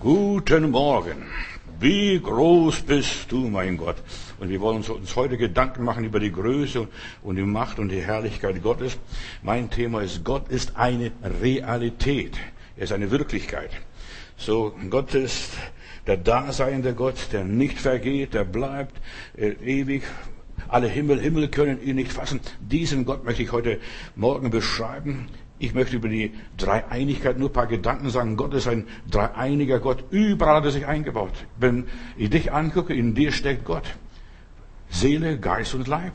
Guten Morgen. Wie groß bist du, mein Gott? Und wir wollen uns heute Gedanken machen über die Größe und die Macht und die Herrlichkeit Gottes. Mein Thema ist, Gott ist eine Realität. Er ist eine Wirklichkeit. So, Gott ist der daseinende Gott, der nicht vergeht, der bleibt äh, ewig. Alle Himmel, Himmel können ihn nicht fassen. Diesen Gott möchte ich heute Morgen beschreiben. Ich möchte über die Dreieinigkeit nur ein paar Gedanken sagen. Gott ist ein dreieiniger Gott. Überall hat er sich eingebaut. Wenn ich dich angucke, in dir steckt Gott. Seele, Geist und Leib.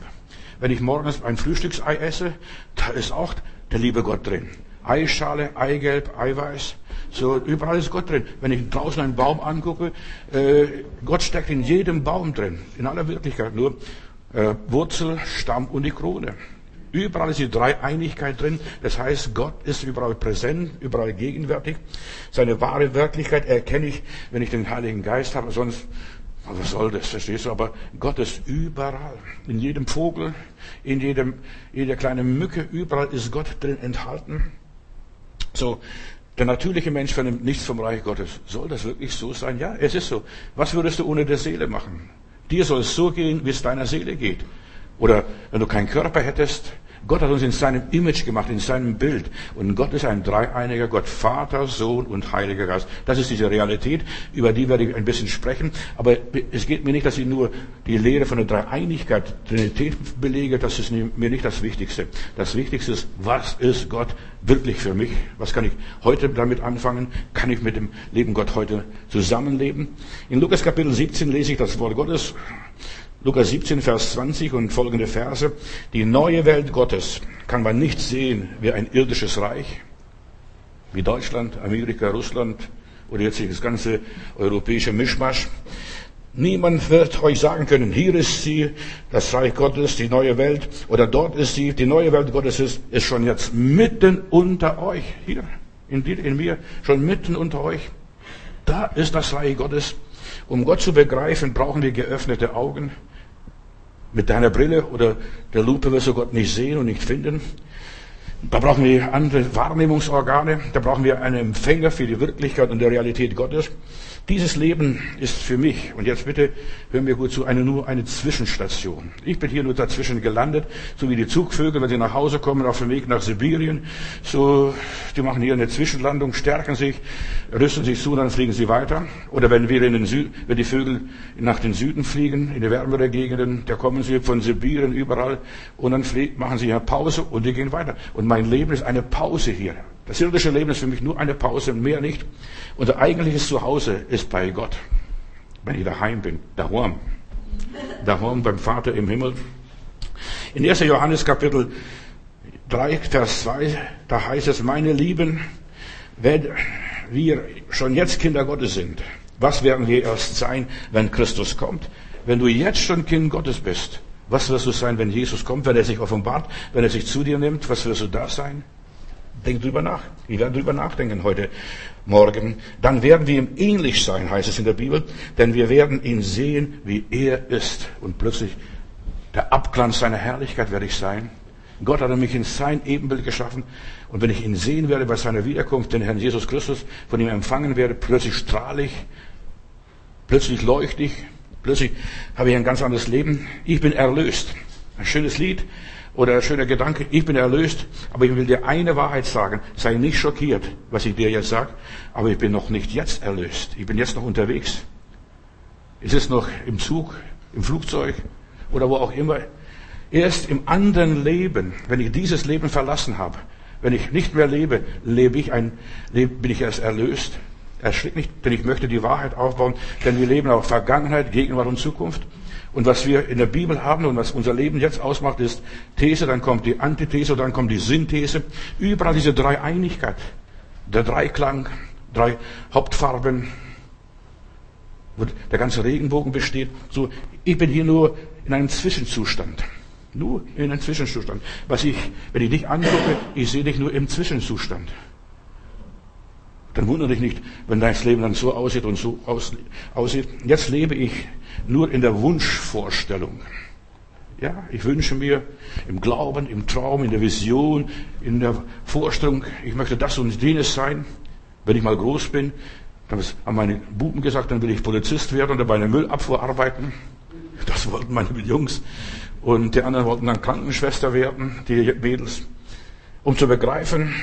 Wenn ich morgens ein Frühstücksei esse, da ist auch der liebe Gott drin. Eischale, Eigelb, Eiweiß. So, überall ist Gott drin. Wenn ich draußen einen Baum angucke, äh, Gott steckt in jedem Baum drin. In aller Wirklichkeit. Nur äh, Wurzel, Stamm und die Krone. Überall ist die Dreieinigkeit drin. Das heißt, Gott ist überall präsent, überall gegenwärtig. Seine wahre Wirklichkeit erkenne ich, wenn ich den Heiligen Geist habe. Sonst, was soll das, verstehst du? Aber Gott ist überall. In jedem Vogel, in jedem, jeder kleinen Mücke, überall ist Gott drin enthalten. So, der natürliche Mensch vernimmt nichts vom Reich Gottes. Soll das wirklich so sein? Ja, es ist so. Was würdest du ohne der Seele machen? Dir soll es so gehen, wie es deiner Seele geht. Oder wenn du keinen Körper hättest, Gott hat uns in seinem Image gemacht, in seinem Bild. Und Gott ist ein dreieiniger Gott, Vater, Sohn und Heiliger Geist. Das ist diese Realität, über die werde ich ein bisschen sprechen. Aber es geht mir nicht, dass ich nur die Lehre von der Dreieinigkeit, Trinität belege. Das ist mir nicht das Wichtigste. Das Wichtigste ist, was ist Gott wirklich für mich? Was kann ich heute damit anfangen? Kann ich mit dem Leben Gott heute zusammenleben? In Lukas Kapitel 17 lese ich das Wort Gottes. Lukas 17, Vers 20 und folgende Verse. Die neue Welt Gottes kann man nicht sehen wie ein irdisches Reich, wie Deutschland, Amerika, Russland oder jetzt das ganze europäische Mischmasch. Niemand wird euch sagen können, hier ist sie, das Reich Gottes, die neue Welt, oder dort ist sie, die neue Welt Gottes ist, ist schon jetzt mitten unter euch, hier, in dir, in mir, schon mitten unter euch. Da ist das Reich Gottes. Um Gott zu begreifen, brauchen wir geöffnete Augen. Mit deiner Brille oder der Lupe wirst du Gott nicht sehen und nicht finden. Da brauchen wir andere Wahrnehmungsorgane. Da brauchen wir einen Empfänger für die Wirklichkeit und die Realität Gottes. Dieses Leben ist für mich, und jetzt bitte hören wir gut zu, eine, nur eine Zwischenstation. Ich bin hier nur dazwischen gelandet, so wie die Zugvögel, wenn sie nach Hause kommen auf dem Weg nach Sibirien. So, die machen hier eine Zwischenlandung, stärken sich, rüsten sich zu, dann fliegen sie weiter. Oder wenn wir in den Süden, wenn die Vögel nach den Süden fliegen, in die wärmere Gegenden, da kommen sie von Sibirien überall, und dann fliegen, machen sie eine Pause und die gehen weiter. Und mein Leben ist eine Pause hier. Das irdische Leben ist für mich nur eine Pause, mehr nicht. Unser eigentliches Zuhause ist bei Gott. Wenn ich daheim bin, daheim. Daheim beim Vater im Himmel. In 1. Johannes Kapitel 3, Vers 2, da heißt es, meine Lieben, wenn wir schon jetzt Kinder Gottes sind, was werden wir erst sein, wenn Christus kommt? Wenn du jetzt schon Kind Gottes bist, was wirst du sein, wenn Jesus kommt, wenn er sich offenbart, wenn er sich zu dir nimmt, was wirst du da sein? Denk drüber nach. Wir werden drüber nachdenken heute Morgen. Dann werden wir ihm ähnlich sein, heißt es in der Bibel, denn wir werden ihn sehen, wie er ist. Und plötzlich der Abglanz seiner Herrlichkeit werde ich sein. Gott hat mich in sein Ebenbild geschaffen. Und wenn ich ihn sehen werde bei seiner Wiederkunft, den Herrn Jesus Christus, von ihm empfangen werde, plötzlich strahle ich, plötzlich leuchte ich, plötzlich habe ich ein ganz anderes Leben. Ich bin erlöst. Ein schönes Lied oder ein schöner Gedanke, ich bin erlöst, aber ich will dir eine Wahrheit sagen. Sei nicht schockiert, was ich dir jetzt sage, aber ich bin noch nicht jetzt erlöst. Ich bin jetzt noch unterwegs. Es ist noch im Zug, im Flugzeug oder wo auch immer. Erst im anderen Leben, wenn ich dieses Leben verlassen habe, wenn ich nicht mehr lebe, lebe ich ein, bin ich erst erlöst. Erschrick nicht, denn ich möchte die Wahrheit aufbauen, denn wir leben auf Vergangenheit, Gegenwart und Zukunft. Und was wir in der Bibel haben und was unser Leben jetzt ausmacht, ist These, dann kommt die Antithese, dann kommt die Synthese. Überall diese Dreieinigkeit, der Dreiklang, drei Hauptfarben, wo der ganze Regenbogen besteht. So, ich bin hier nur in einem Zwischenzustand. Nur in einem Zwischenzustand. Was ich, wenn ich dich angucke, ich sehe dich nur im Zwischenzustand. Dann wundere dich nicht, wenn dein Leben dann so aussieht und so aussieht. Jetzt lebe ich nur in der Wunschvorstellung. Ja, ich wünsche mir im Glauben, im Traum, in der Vision, in der Vorstellung, ich möchte das und jenes sein, wenn ich mal groß bin. Dann haben meine Buben gesagt, dann will ich Polizist werden oder bei einer Müllabfuhr arbeiten. Das wollten meine Jungs. Und die anderen wollten dann Krankenschwester werden, die Mädels. Um zu begreifen,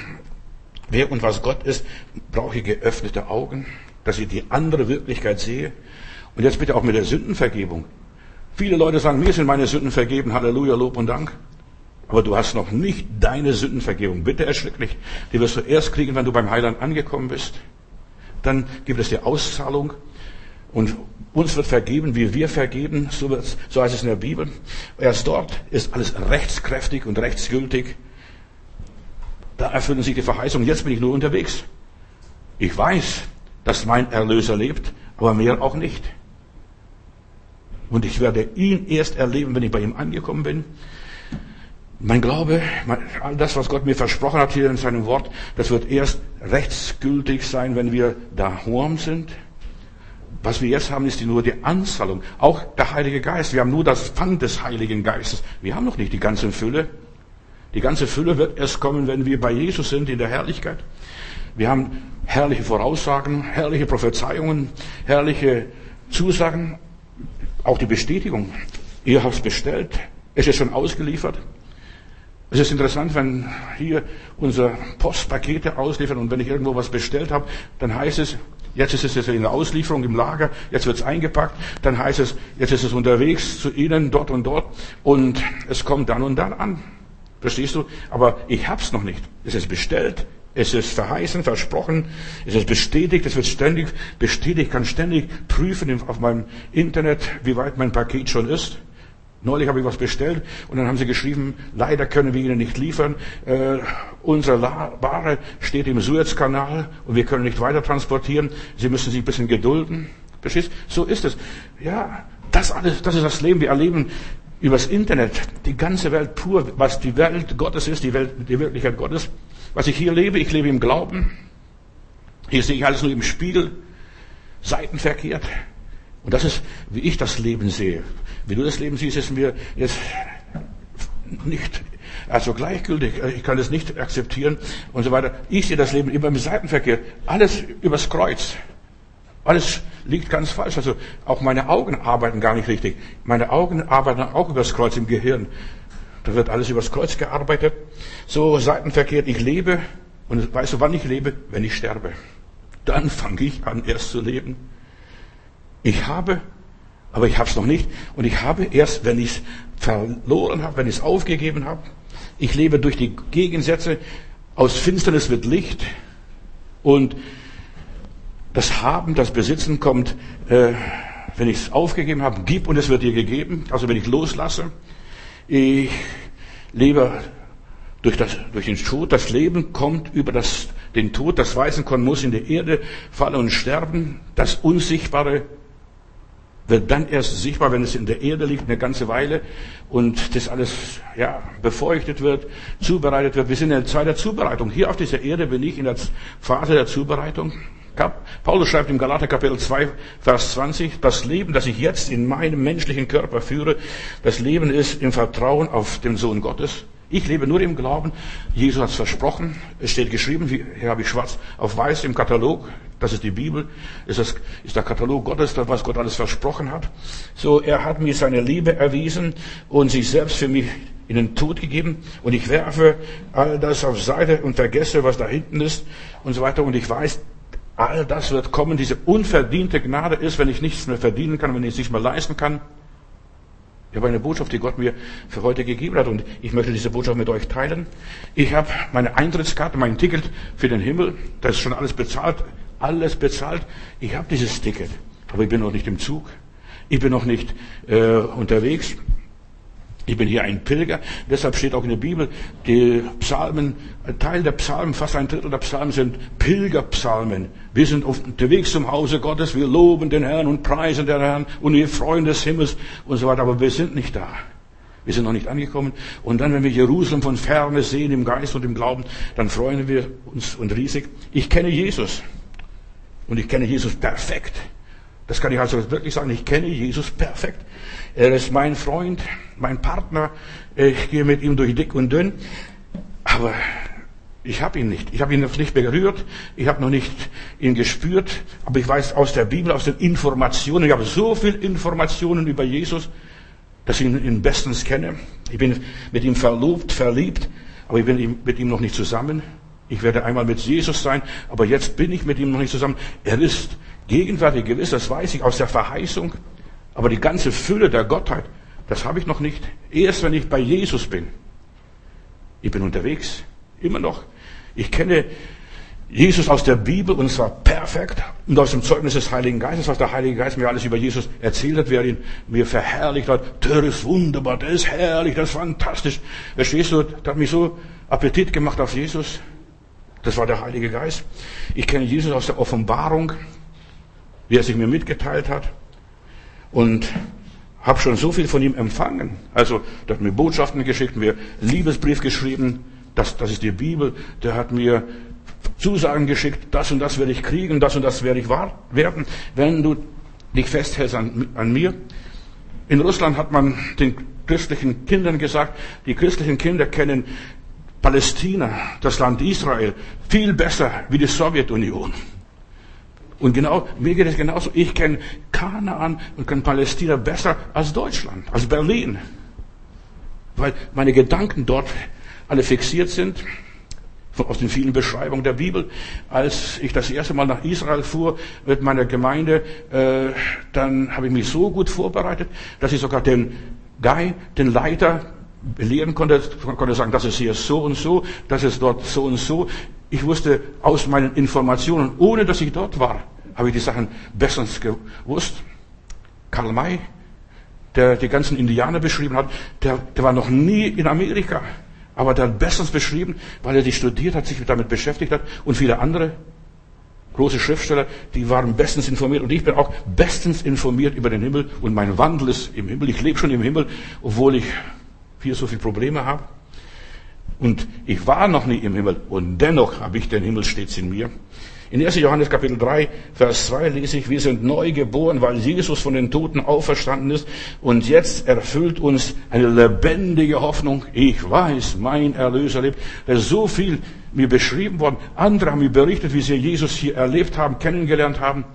wer und was Gott ist, brauche ich geöffnete Augen, dass ich die andere Wirklichkeit sehe. Und jetzt bitte auch mit der Sündenvergebung. Viele Leute sagen, mir sind meine Sünden vergeben, Halleluja, Lob und Dank. Aber du hast noch nicht deine Sündenvergebung. Bitte erschrecklich. Die wirst du erst kriegen, wenn du beim Heiland angekommen bist. Dann gibt es die Auszahlung. Und uns wird vergeben, wie wir vergeben. So, so heißt es in der Bibel. Erst dort ist alles rechtskräftig und rechtsgültig. Da erfüllen sich die Verheißungen. Jetzt bin ich nur unterwegs. Ich weiß, dass mein Erlöser lebt, aber mehr auch nicht. Und ich werde ihn erst erleben, wenn ich bei ihm angekommen bin. Mein Glaube, all das, was Gott mir versprochen hat hier in seinem Wort, das wird erst rechtsgültig sein, wenn wir daheim sind. Was wir jetzt haben, ist nur die Anzahlung. Auch der Heilige Geist. Wir haben nur das Pfand des Heiligen Geistes. Wir haben noch nicht die ganze Fülle. Die ganze Fülle wird erst kommen, wenn wir bei Jesus sind in der Herrlichkeit. Wir haben herrliche Voraussagen, herrliche Prophezeiungen, herrliche Zusagen, auch die Bestätigung. Ihr habt es bestellt, es ist schon ausgeliefert. Es ist interessant, wenn hier unser Postpakete ausliefern und wenn ich irgendwo was bestellt habe, dann heißt es, jetzt ist es in der Auslieferung im Lager, jetzt wird es eingepackt, dann heißt es, jetzt ist es unterwegs zu Ihnen dort und dort und es kommt dann und dann an. Verstehst du? Aber ich hab's noch nicht. Es ist bestellt, es ist verheißen, versprochen, es ist bestätigt, es wird ständig bestätigt, ich kann ständig prüfen auf meinem Internet, wie weit mein Paket schon ist. Neulich habe ich was bestellt und dann haben sie geschrieben, leider können wir Ihnen nicht liefern. Äh, unsere Ware steht im Suezkanal und wir können nicht weiter transportieren. Sie müssen sich ein bisschen gedulden. Verstehst? So ist es. Ja, das alles, das ist das Leben. Wir erleben übers Internet die ganze Welt pur, was die Welt Gottes ist, die Welt, die Wirklichkeit Gottes. Was ich hier lebe, ich lebe im Glauben. Hier sehe ich alles nur im Spiegel, seitenverkehrt. Und das ist, wie ich das Leben sehe. Wie du das Leben siehst, ist mir jetzt nicht, also gleichgültig. Ich kann das nicht akzeptieren und so weiter. Ich sehe das Leben immer im Seitenverkehr. Alles übers Kreuz. Alles liegt ganz falsch. Also auch meine Augen arbeiten gar nicht richtig. Meine Augen arbeiten auch übers Kreuz im Gehirn. Da wird alles übers Kreuz gearbeitet. So seitenverkehrt. Ich lebe. Und weißt du, wann ich lebe? Wenn ich sterbe. Dann fange ich an, erst zu leben. Ich habe, aber ich habe es noch nicht. Und ich habe erst, wenn ich es verloren habe, wenn ich es aufgegeben habe. Ich lebe durch die Gegensätze. Aus Finsternis wird Licht. Und das Haben, das Besitzen kommt, äh, wenn ich es aufgegeben habe, gib und es wird dir gegeben. Also wenn ich loslasse, ich lebe durch, das, durch den Tod. Das Leben kommt über das, den Tod. Das Weißenkorn muss in die Erde fallen und sterben. Das Unsichtbare wird dann erst sichtbar, wenn es in der Erde liegt, eine ganze Weile und das alles ja, befeuchtet wird, zubereitet wird. Wir sind in der Zeit der Zubereitung. Hier auf dieser Erde bin ich in der Phase der Zubereitung. Paulus schreibt im Galater Kapitel 2, Vers 20, das Leben, das ich jetzt in meinem menschlichen Körper führe, das Leben ist im Vertrauen auf den Sohn Gottes. Ich lebe nur im Glauben. Jesus hat es versprochen. Es steht geschrieben, hier habe ich schwarz auf weiß im Katalog. Das ist die Bibel. Ist, das, ist der Katalog Gottes, was Gott alles versprochen hat. So, er hat mir seine Liebe erwiesen und sich selbst für mich in den Tod gegeben. Und ich werfe all das auf Seite und vergesse, was da hinten ist und so weiter. Und ich weiß, All das wird kommen. Diese unverdiente Gnade ist, wenn ich nichts mehr verdienen kann, wenn ich es nicht mehr leisten kann. Ich habe eine Botschaft, die Gott mir für heute gegeben hat und ich möchte diese Botschaft mit euch teilen. Ich habe meine Eintrittskarte, mein Ticket für den Himmel, das ist schon alles bezahlt, alles bezahlt. Ich habe dieses Ticket, aber ich bin noch nicht im Zug. Ich bin noch nicht äh, unterwegs. Ich bin hier ein Pilger, deshalb steht auch in der Bibel, die Psalmen, ein Teil der Psalmen, fast ein Drittel der Psalmen sind Pilgerpsalmen. Wir sind unterwegs zum Hause Gottes, wir loben den Herrn und preisen den Herrn und wir freuen des Himmels und so weiter, aber wir sind nicht da. Wir sind noch nicht angekommen. Und dann, wenn wir Jerusalem von ferne sehen, im Geist und im Glauben, dann freuen wir uns und riesig. Ich kenne Jesus. Und ich kenne Jesus perfekt. Das kann ich also wirklich sagen. Ich kenne Jesus perfekt. Er ist mein Freund, mein Partner. Ich gehe mit ihm durch dick und dünn. Aber Ich habe ihn nicht. Ich habe ihn noch nicht berührt. Ich habe noch nicht ihn gespürt. Aber ich weiß aus der Bibel, aus den Informationen, ich habe so viel Informationen über Jesus, dass ich ihn bestens kenne. Ich bin mit ihm verlobt, verliebt, aber ich bin mit ihm noch nicht zusammen. Ich werde einmal mit Jesus sein, aber jetzt bin ich mit ihm noch nicht zusammen. Er ist gegenwärtig gewiss, das weiß ich aus der Verheißung. Aber die ganze Fülle der Gottheit, das habe ich noch nicht. Erst wenn ich bei Jesus bin. Ich bin unterwegs, immer noch. Ich kenne Jesus aus der Bibel und zwar perfekt und aus dem Zeugnis des Heiligen Geistes, was der Heilige Geist mir alles über Jesus erzählt hat, wer ihn mir verherrlicht hat. Der ist wunderbar, der ist herrlich, das ist fantastisch. Verstehst du, der hat mich so Appetit gemacht auf Jesus. Das war der Heilige Geist. Ich kenne Jesus aus der Offenbarung, wie er sich mir mitgeteilt hat und habe schon so viel von ihm empfangen. Also, der hat mir Botschaften geschickt, mir Liebesbrief geschrieben, das, das ist die Bibel. Der hat mir Zusagen geschickt, das und das werde ich kriegen, das und das werde ich werden, wenn du dich festhältst an, an mir. In Russland hat man den christlichen Kindern gesagt, die christlichen Kinder kennen Palästina, das Land Israel, viel besser wie die Sowjetunion. Und genau, mir geht es genauso. Ich kenne Kanaan und kenne Palästina besser als Deutschland, als Berlin. Weil meine Gedanken dort alle fixiert sind aus den vielen Beschreibungen der Bibel. Als ich das erste Mal nach Israel fuhr mit meiner Gemeinde, äh, dann habe ich mich so gut vorbereitet, dass ich sogar den Guy, den Leiter, belehren konnte, konnte sagen, das ist hier so und so, das ist dort so und so. Ich wusste aus meinen Informationen, ohne dass ich dort war, habe ich die Sachen bestens gewusst. Karl May, der die ganzen Indianer beschrieben hat, der, der war noch nie in Amerika. Aber der hat bestens beschrieben, weil er die studiert hat, sich damit beschäftigt hat und viele andere große Schriftsteller, die waren bestens informiert und ich bin auch bestens informiert über den Himmel und mein Wandel ist im Himmel. Ich lebe schon im Himmel, obwohl ich hier so viele Probleme habe. Und ich war noch nie im Himmel und dennoch habe ich den Himmel stets in mir. In 1. Johannes Kapitel 3, Vers 2 lese ich, wir sind neu geboren, weil Jesus von den Toten auferstanden ist und jetzt erfüllt uns eine lebendige Hoffnung. Ich weiß, mein Erlöser lebt. Da ist so viel mir beschrieben worden. Andere haben mir berichtet, wie sie Jesus hier erlebt haben, kennengelernt haben,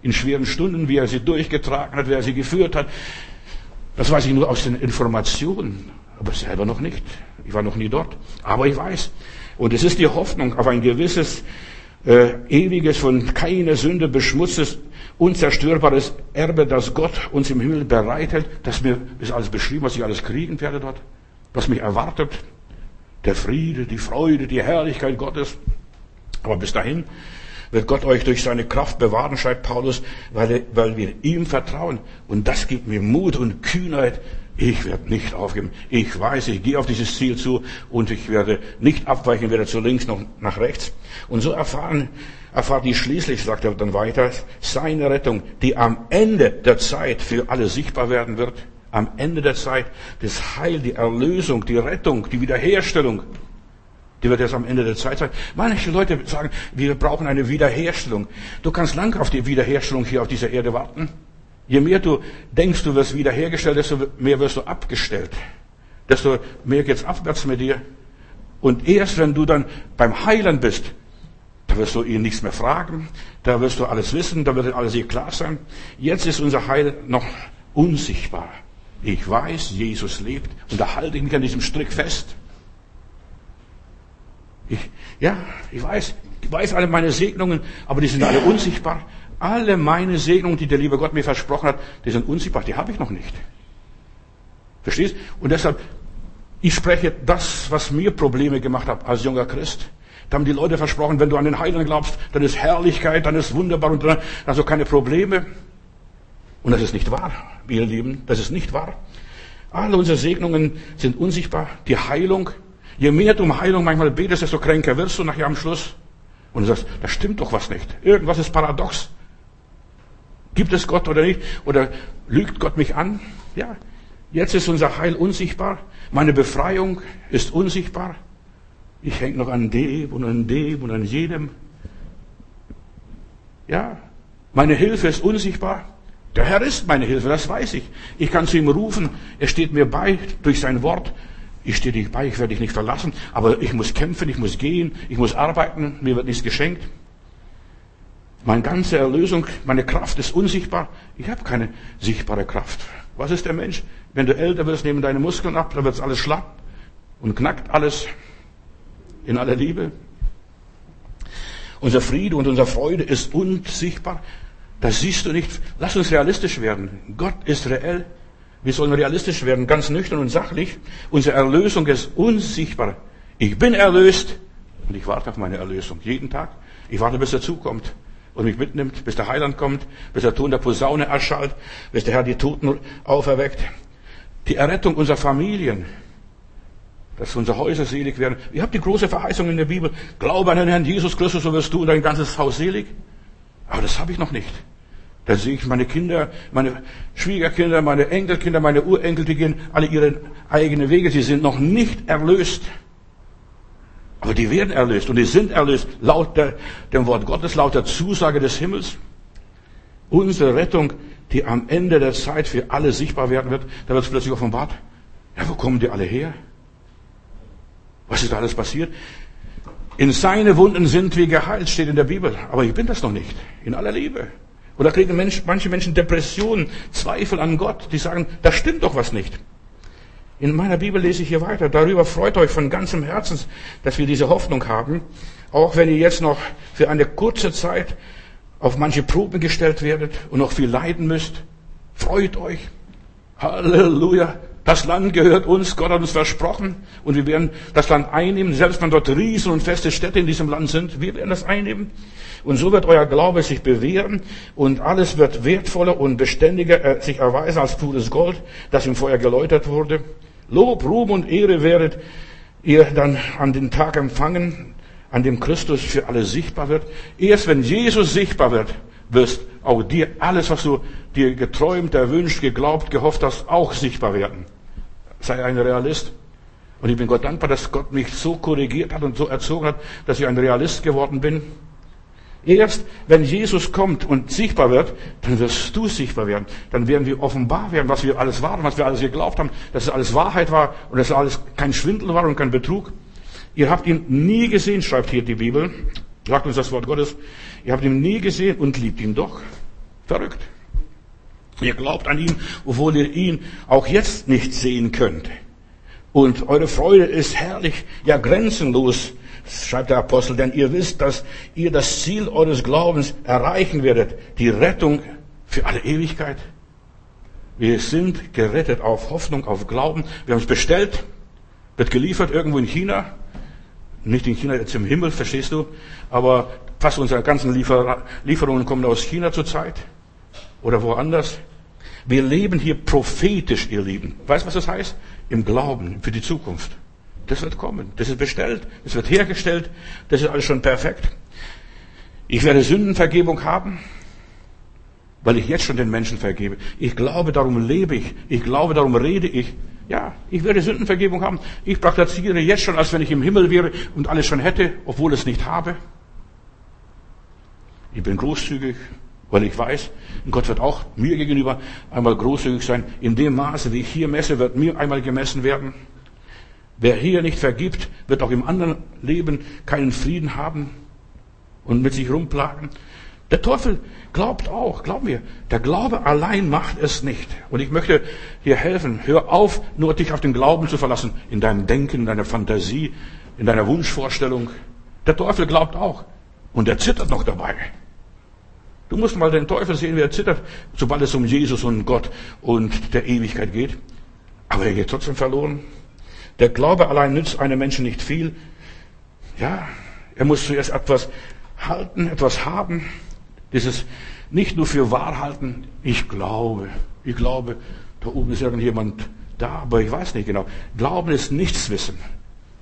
in schweren Stunden, wie er sie durchgetragen hat, wie er sie geführt hat. Das weiß ich nur aus den Informationen, aber selber noch nicht. Ich war noch nie dort. Aber ich weiß. Und es ist die Hoffnung auf ein gewisses äh, ewiges, von keiner Sünde beschmutztes, unzerstörbares Erbe, das Gott uns im Himmel bereitet. Das mir ist alles beschrieben, was ich alles kriegen werde dort, was mich erwartet. Der Friede, die Freude, die Herrlichkeit Gottes. Aber bis dahin wird Gott euch durch seine Kraft bewahren, schreibt Paulus, weil, weil wir ihm vertrauen. Und das gibt mir Mut und Kühnheit, ich werde nicht aufgeben. Ich weiß, ich gehe auf dieses Ziel zu und ich werde nicht abweichen, weder zu links noch nach rechts. Und so erfahren, erfahrt ihr schließlich, sagt er dann weiter, seine Rettung, die am Ende der Zeit für alle sichtbar werden wird. Am Ende der Zeit, das Heil, die Erlösung, die Rettung, die Wiederherstellung, die wird erst am Ende der Zeit sein. Manche Leute sagen, wir brauchen eine Wiederherstellung. Du kannst lang auf die Wiederherstellung hier auf dieser Erde warten. Je mehr du denkst, du wirst wiederhergestellt, desto mehr wirst du abgestellt. Desto mehr geht's abwärts mit dir. Und erst wenn du dann beim Heiland bist, da wirst du ihn nichts mehr fragen, da wirst du alles wissen, da wird alles dir klar sein. Jetzt ist unser Heil noch unsichtbar. Ich weiß, Jesus lebt und da halte ich mich an diesem Strick fest. Ich, ja, ich weiß, ich weiß alle meine Segnungen, aber die sind alle unsichtbar. Alle meine Segnungen, die der liebe Gott mir versprochen hat, die sind unsichtbar, die habe ich noch nicht. Verstehst? Und deshalb, ich spreche das, was mir Probleme gemacht hat als junger Christ. Da haben die Leute versprochen, wenn du an den Heiligen glaubst, dann ist Herrlichkeit, dann ist wunderbar und dann du keine Probleme. Und das ist nicht wahr, ihr Lieben, das ist nicht wahr. Alle unsere Segnungen sind unsichtbar. Die Heilung, je mehr du um Heilung manchmal betest, desto kränker wirst du nachher am Schluss. Und du sagst, da stimmt doch was nicht. Irgendwas ist paradox. Gibt es Gott oder nicht? Oder lügt Gott mich an? Ja. Jetzt ist unser Heil unsichtbar. Meine Befreiung ist unsichtbar. Ich hänge noch an dem und an dem und an jedem. Ja. Meine Hilfe ist unsichtbar. Der Herr ist meine Hilfe, das weiß ich. Ich kann zu ihm rufen. Er steht mir bei durch sein Wort. ich stehe dich bei, ich werde dich nicht verlassen, aber ich muss kämpfen, ich muss gehen, ich muss arbeiten, mir wird nichts geschenkt. Meine ganze Erlösung, meine Kraft ist unsichtbar. Ich habe keine sichtbare Kraft. Was ist der Mensch? Wenn du älter wirst, nehmen deine Muskeln ab, dann wird alles schlapp und knackt alles in aller Liebe. Unser Friede und unsere Freude ist unsichtbar. Das siehst du nicht. Lass uns realistisch werden. Gott ist reell. Wir sollen realistisch werden, ganz nüchtern und sachlich. Unsere Erlösung ist unsichtbar. Ich bin erlöst und ich warte auf meine Erlösung jeden Tag. Ich warte, bis er zukommt und mich mitnimmt, bis der Heiland kommt, bis der Ton der Posaune erschallt, bis der Herr die Toten auferweckt. Die Errettung unserer Familien, dass unsere Häuser selig werden. Ihr habt die große Verheißung in der Bibel. Glaube an den Herrn Jesus Christus, so wirst du und dein ganzes Haus selig. Aber das habe ich noch nicht. Da sehe ich meine Kinder, meine Schwiegerkinder, meine Enkelkinder, meine Urenkel, die gehen alle ihre eigenen Wege. Sie sind noch nicht erlöst. Aber die werden erlöst und die sind erlöst laut der, dem Wort Gottes, laut der Zusage des Himmels. Unsere Rettung, die am Ende der Zeit für alle sichtbar werden wird, da wird es plötzlich offenbart. Ja, wo kommen die alle her? Was ist da alles passiert? In seine Wunden sind wir geheilt, steht in der Bibel. Aber ich bin das noch nicht. In aller Liebe. Oder kriegen manche Menschen Depressionen, Zweifel an Gott, die sagen, da stimmt doch was nicht. In meiner Bibel lese ich hier weiter. Darüber freut euch von ganzem Herzen, dass wir diese Hoffnung haben. Auch wenn ihr jetzt noch für eine kurze Zeit auf manche Proben gestellt werdet und noch viel leiden müsst. Freut euch. Halleluja. Das Land gehört uns, Gott hat uns versprochen und wir werden das Land einnehmen, selbst wenn dort Riesen und feste Städte in diesem Land sind, wir werden das einnehmen. Und so wird euer Glaube sich bewähren und alles wird wertvoller und beständiger äh, sich erweisen als pures Gold, das im Feuer geläutert wurde. Lob, Ruhm und Ehre werdet ihr dann an den Tag empfangen, an dem Christus für alle sichtbar wird. Erst wenn Jesus sichtbar wird, wirst auch dir alles, was du dir geträumt, erwünscht, geglaubt, gehofft hast, auch sichtbar werden sei ein Realist. Und ich bin Gott dankbar, dass Gott mich so korrigiert hat und so erzogen hat, dass ich ein Realist geworden bin. Erst wenn Jesus kommt und sichtbar wird, dann wirst du sichtbar werden. Dann werden wir offenbar werden, was wir alles waren, was wir alles geglaubt haben, dass es alles Wahrheit war und dass es alles kein Schwindel war und kein Betrug. Ihr habt ihn nie gesehen, schreibt hier die Bibel, sagt uns das Wort Gottes. Ihr habt ihn nie gesehen und liebt ihn doch. Verrückt. Ihr glaubt an ihn, obwohl ihr ihn auch jetzt nicht sehen könnt. Und eure Freude ist herrlich, ja grenzenlos, schreibt der Apostel, denn ihr wisst, dass ihr das Ziel eures Glaubens erreichen werdet, die Rettung für alle Ewigkeit. Wir sind gerettet auf Hoffnung, auf Glauben. Wir haben es bestellt, wird geliefert irgendwo in China. Nicht in China, jetzt im Himmel, verstehst du? Aber fast unsere ganzen Liefer Lieferungen kommen aus China zurzeit oder woanders. Wir leben hier prophetisch, ihr Lieben. Weißt du, was das heißt? Im Glauben für die Zukunft. Das wird kommen. Das ist bestellt. Das wird hergestellt. Das ist alles schon perfekt. Ich werde Sündenvergebung haben, weil ich jetzt schon den Menschen vergebe. Ich glaube, darum lebe ich. Ich glaube, darum rede ich. Ja, ich werde Sündenvergebung haben. Ich praktiziere jetzt schon, als wenn ich im Himmel wäre und alles schon hätte, obwohl es nicht habe. Ich bin großzügig, weil ich weiß, Gott wird auch mir gegenüber einmal großzügig sein. In dem Maße, wie ich hier messe, wird mir einmal gemessen werden. Wer hier nicht vergibt, wird auch im anderen Leben keinen Frieden haben und mit sich rumplagen. Der Teufel glaubt auch, glaub mir, der Glaube allein macht es nicht. Und ich möchte dir helfen, hör auf, nur dich auf den Glauben zu verlassen, in deinem Denken, in deiner Fantasie, in deiner Wunschvorstellung. Der Teufel glaubt auch. Und er zittert noch dabei. Du musst mal den Teufel sehen, wie er zittert, sobald es um Jesus und Gott und der Ewigkeit geht. Aber er geht trotzdem verloren. Der Glaube allein nützt einem Menschen nicht viel. Ja, er muss zuerst etwas halten, etwas haben. Dieses nicht nur für wahr halten. Ich glaube, ich glaube, da oben ist irgendjemand da, aber ich weiß nicht genau. Glauben ist nichts wissen.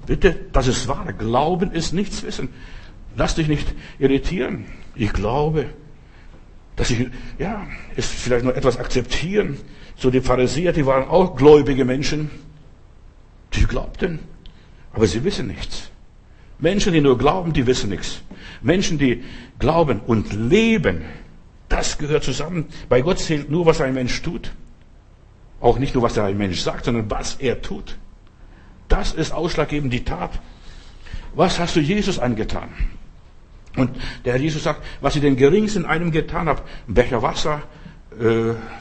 Bitte, das ist wahr. Glauben ist nichts wissen. Lass dich nicht irritieren. Ich glaube dass ich, ja, es vielleicht noch etwas akzeptieren. So die Pharisäer, die waren auch gläubige Menschen. Die glaubten, aber sie wissen nichts. Menschen, die nur glauben, die wissen nichts. Menschen, die glauben und leben, das gehört zusammen. Bei Gott zählt nur, was ein Mensch tut. Auch nicht nur, was ein Mensch sagt, sondern was er tut. Das ist ausschlaggebend, die Tat. Was hast du Jesus angetan? Und der Herr Jesus sagt, was ihr den Geringsten einem getan habt, Becher Wasser,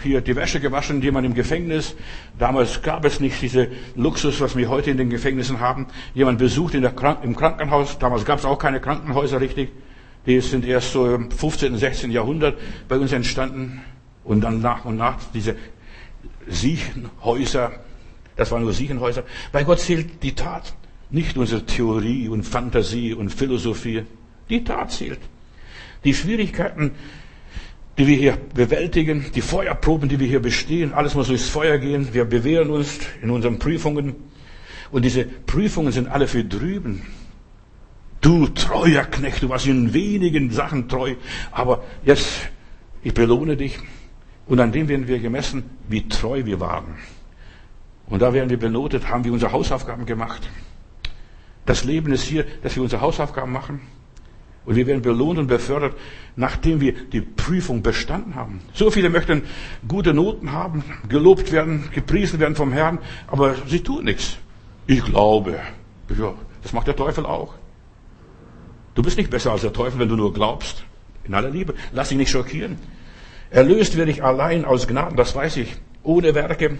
hier die Wäsche gewaschen, jemand im Gefängnis. Damals gab es nicht diese Luxus, was wir heute in den Gefängnissen haben. Jemand besucht in der Krank im Krankenhaus. Damals gab es auch keine Krankenhäuser richtig. Die sind erst so im 15., 16. Jahrhundert bei uns entstanden. Und dann nach und nach diese Siechenhäuser. Das waren nur Siechenhäuser. Bei Gott zählt die Tat. Nicht unsere Theorie und Fantasie und Philosophie. Die Tat zählt. Die Schwierigkeiten, die wir hier bewältigen, die Feuerproben, die wir hier bestehen, alles muss durchs Feuer gehen. Wir bewähren uns in unseren Prüfungen. Und diese Prüfungen sind alle für drüben. Du treuer Knecht, du warst in wenigen Sachen treu, aber jetzt, ich belohne dich. Und an dem werden wir gemessen, wie treu wir waren. Und da werden wir benotet, haben wir unsere Hausaufgaben gemacht. Das Leben ist hier, dass wir unsere Hausaufgaben machen. Und wir werden belohnt und befördert, nachdem wir die Prüfung bestanden haben. So viele möchten gute Noten haben, gelobt werden, gepriesen werden vom Herrn, aber sie tun nichts. Ich glaube. Ja, das macht der Teufel auch. Du bist nicht besser als der Teufel, wenn du nur glaubst. In aller Liebe. Lass dich nicht schockieren. Erlöst werde ich allein aus Gnaden, das weiß ich. Ohne Werke.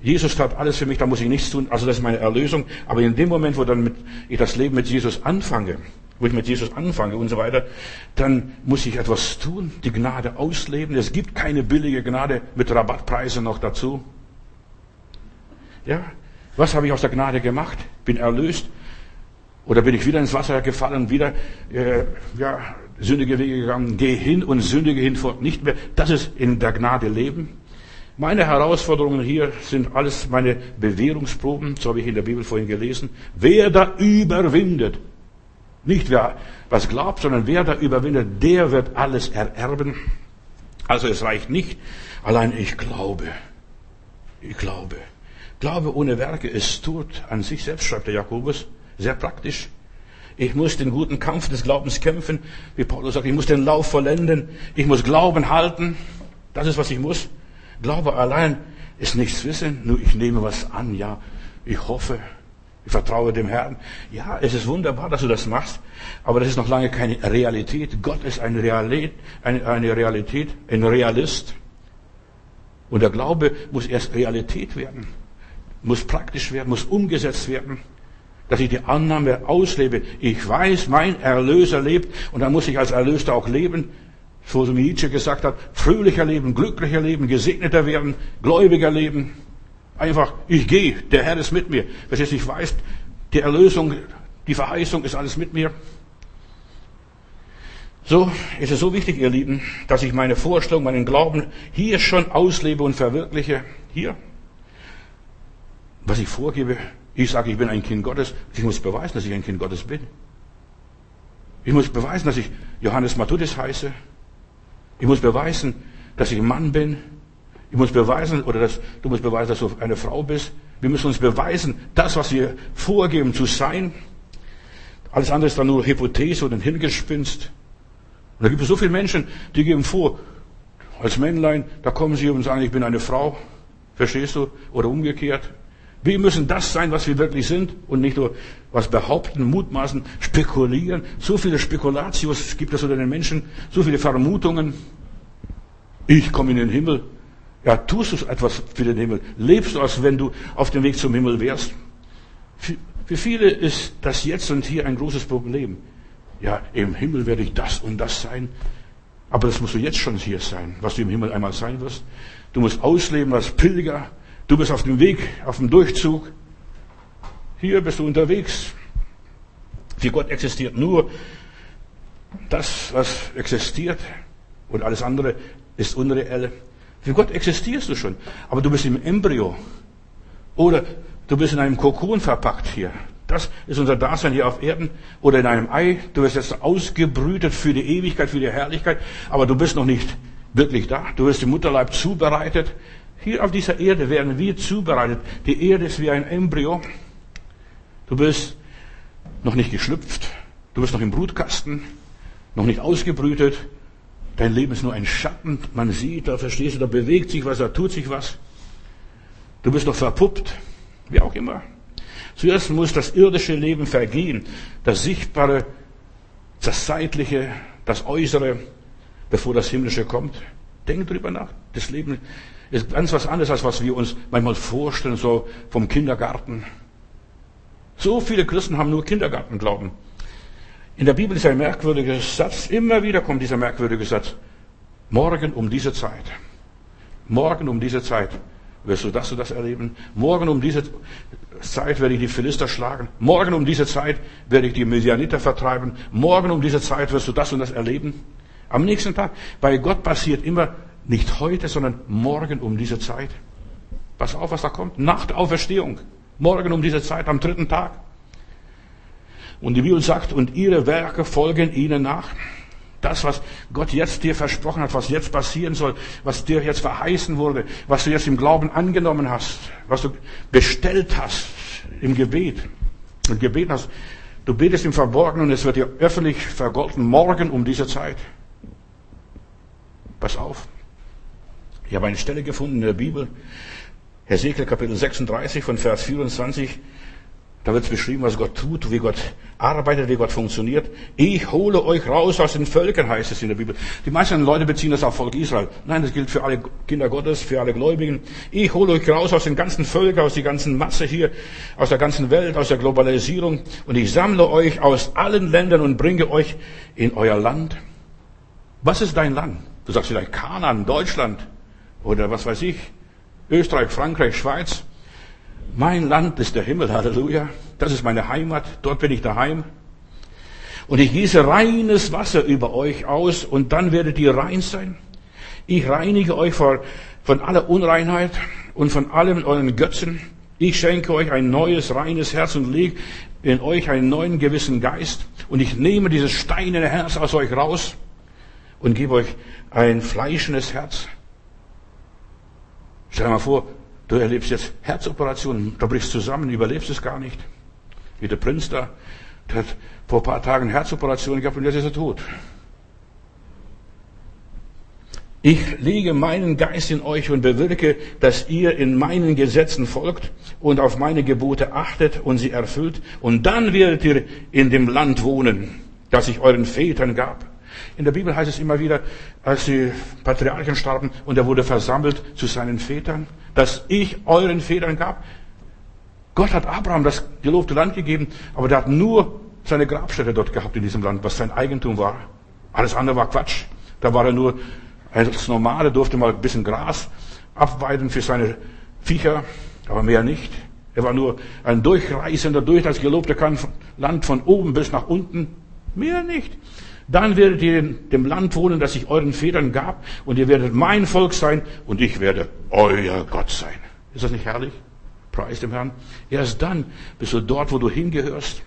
Jesus tat alles für mich, da muss ich nichts tun. Also das ist meine Erlösung. Aber in dem Moment, wo dann mit, ich das Leben mit Jesus anfange, wo ich mit Jesus anfange und so weiter, dann muss ich etwas tun, die Gnade ausleben. Es gibt keine billige Gnade mit Rabattpreisen noch dazu. Ja, was habe ich aus der Gnade gemacht? Bin erlöst? Oder bin ich wieder ins Wasser gefallen, wieder äh, ja, sündige Wege gegangen? Gehe hin und sündige hinfort nicht mehr. Das ist in der Gnade leben. Meine Herausforderungen hier sind alles meine Bewährungsproben, so habe ich in der Bibel vorhin gelesen. Wer da überwindet, nicht wer was glaubt, sondern wer da überwindet, der wird alles ererben. Also es reicht nicht, allein ich glaube. Ich glaube. Glaube ohne Werke ist tot an sich selbst, schreibt der Jakobus. Sehr praktisch. Ich muss den guten Kampf des Glaubens kämpfen. Wie Paulus sagt, ich muss den Lauf vollenden. Ich muss Glauben halten. Das ist, was ich muss. Glaube allein ist nichts wissen. Nur ich nehme was an. Ja, ich hoffe. Ich vertraue dem Herrn. Ja, es ist wunderbar, dass du das machst, aber das ist noch lange keine Realität. Gott ist eine Realität, eine, Realität, ein Realist. Und der Glaube muss erst Realität werden, muss praktisch werden, muss umgesetzt werden, dass ich die Annahme auslebe. Ich weiß, mein Erlöser lebt und dann muss ich als Erlöster auch leben. So wie Nietzsche gesagt hat, fröhlicher leben, glücklicher leben, gesegneter werden, gläubiger leben. Einfach, ich gehe, der Herr ist mit mir. Wer jetzt nicht weiß, die Erlösung, die Verheißung ist alles mit mir. So ist es so wichtig, ihr Lieben, dass ich meine Vorstellung, meinen Glauben hier schon auslebe und verwirkliche. Hier. Was ich vorgebe, ich sage, ich bin ein Kind Gottes. Ich muss beweisen, dass ich ein Kind Gottes bin. Ich muss beweisen, dass ich Johannes Matthäus heiße. Ich muss beweisen, dass ich ein Mann bin. Ich muss beweisen, oder dass, du musst beweisen, dass du eine Frau bist. Wir müssen uns beweisen, das, was wir vorgeben zu sein. Alles andere ist dann nur Hypothese oder ein Hirngespinst. Und da gibt es so viele Menschen, die geben vor, als Männlein, da kommen sie und sagen, ich bin eine Frau. Verstehst du? Oder umgekehrt. Wir müssen das sein, was wir wirklich sind und nicht nur was behaupten, mutmaßen, spekulieren. So viele Spekulatius gibt es unter den Menschen, so viele Vermutungen. Ich komme in den Himmel. Ja, tust du etwas für den Himmel? Lebst du, als wenn du auf dem Weg zum Himmel wärst? Für viele ist das jetzt und hier ein großes Problem. Ja, im Himmel werde ich das und das sein. Aber das musst du jetzt schon hier sein, was du im Himmel einmal sein wirst. Du musst ausleben als Pilger. Du bist auf dem Weg, auf dem Durchzug. Hier bist du unterwegs. Für Gott existiert nur das, was existiert. Und alles andere ist unreell. Für Gott existierst du schon, aber du bist im Embryo. Oder du bist in einem Kokon verpackt hier. Das ist unser Dasein hier auf Erden. Oder in einem Ei. Du wirst jetzt ausgebrütet für die Ewigkeit, für die Herrlichkeit. Aber du bist noch nicht wirklich da. Du wirst im Mutterleib zubereitet. Hier auf dieser Erde werden wir zubereitet. Die Erde ist wie ein Embryo. Du bist noch nicht geschlüpft. Du bist noch im Brutkasten. Noch nicht ausgebrütet. Dein Leben ist nur ein Schatten. Man sieht, da verstehst du, da bewegt sich was, da tut sich was. Du bist noch verpuppt. Wie auch immer. Zuerst muss das irdische Leben vergehen, das Sichtbare, das Zeitliche, das Äußere, bevor das Himmlische kommt. Denk drüber nach. Das Leben ist ganz was anderes, als was wir uns manchmal vorstellen, so vom Kindergarten. So viele Christen haben nur Kindergartenglauben. In der Bibel ist ein merkwürdiger Satz, immer wieder kommt dieser merkwürdige Satz. Morgen um diese Zeit. Morgen um diese Zeit wirst du das und das erleben. Morgen um diese Zeit werde ich die Philister schlagen. Morgen um diese Zeit werde ich die Medianiter vertreiben. Morgen um diese Zeit wirst du das und das erleben. Am nächsten Tag. Bei Gott passiert immer nicht heute, sondern morgen um diese Zeit. Pass auf, was da kommt. Nach der Auferstehung. Morgen um diese Zeit, am dritten Tag. Und die Bibel sagt, und ihre Werke folgen ihnen nach. Das, was Gott jetzt dir versprochen hat, was jetzt passieren soll, was dir jetzt verheißen wurde, was du jetzt im Glauben angenommen hast, was du bestellt hast im Gebet und gebeten hast. Du betest im Verborgenen und es wird dir öffentlich vergolten, morgen um diese Zeit. Pass auf. Ich habe eine Stelle gefunden in der Bibel, Hesekiel Kapitel 36 von Vers 24. Da wird beschrieben, was Gott tut, wie Gott arbeitet, wie Gott funktioniert. Ich hole euch raus aus den Völkern, heißt es in der Bibel. Die meisten Leute beziehen das auf Volk Israel. Nein, das gilt für alle Kinder Gottes, für alle Gläubigen. Ich hole euch raus aus den ganzen Völkern, aus der ganzen Masse hier, aus der ganzen Welt, aus der Globalisierung. Und ich sammle euch aus allen Ländern und bringe euch in euer Land. Was ist dein Land? Du sagst vielleicht Kanan, Deutschland oder was weiß ich, Österreich, Frankreich, Schweiz. Mein Land ist der Himmel, Halleluja. Das ist meine Heimat, dort bin ich daheim. Und ich gieße reines Wasser über euch aus und dann werdet ihr rein sein. Ich reinige euch von, von aller Unreinheit und von allem euren Götzen. Ich schenke euch ein neues, reines Herz und lege in euch einen neuen gewissen Geist. Und ich nehme dieses steinerne Herz aus euch raus und gebe euch ein fleischendes Herz. Stell dir mal vor, du erlebst jetzt Herzoperationen, da brichst zusammen, überlebst es gar nicht. Wie der Prinz da, der hat vor ein paar Tagen Herzoperationen gehabt und jetzt ist er tot. Ich lege meinen Geist in euch und bewirke, dass ihr in meinen Gesetzen folgt und auf meine Gebote achtet und sie erfüllt. Und dann werdet ihr in dem Land wohnen, das ich euren Vätern gab. In der Bibel heißt es immer wieder, als die Patriarchen starben und er wurde versammelt zu seinen Vätern, dass ich euren Vätern gab. Gott hat Abraham das gelobte Land gegeben, aber der hat nur seine Grabstätte dort gehabt in diesem Land, was sein Eigentum war. Alles andere war Quatsch. Da war er nur als Normale, durfte mal ein bisschen Gras abweiden für seine Viecher, aber mehr nicht. Er war nur ein Durchreisender durch das gelobte Land von oben bis nach unten. Mehr nicht. Dann werdet ihr in dem Land wohnen, das ich euren Vätern gab, und ihr werdet mein Volk sein, und ich werde euer Gott sein. Ist das nicht herrlich? Preis dem Herrn. Erst dann bist du dort, wo du hingehörst.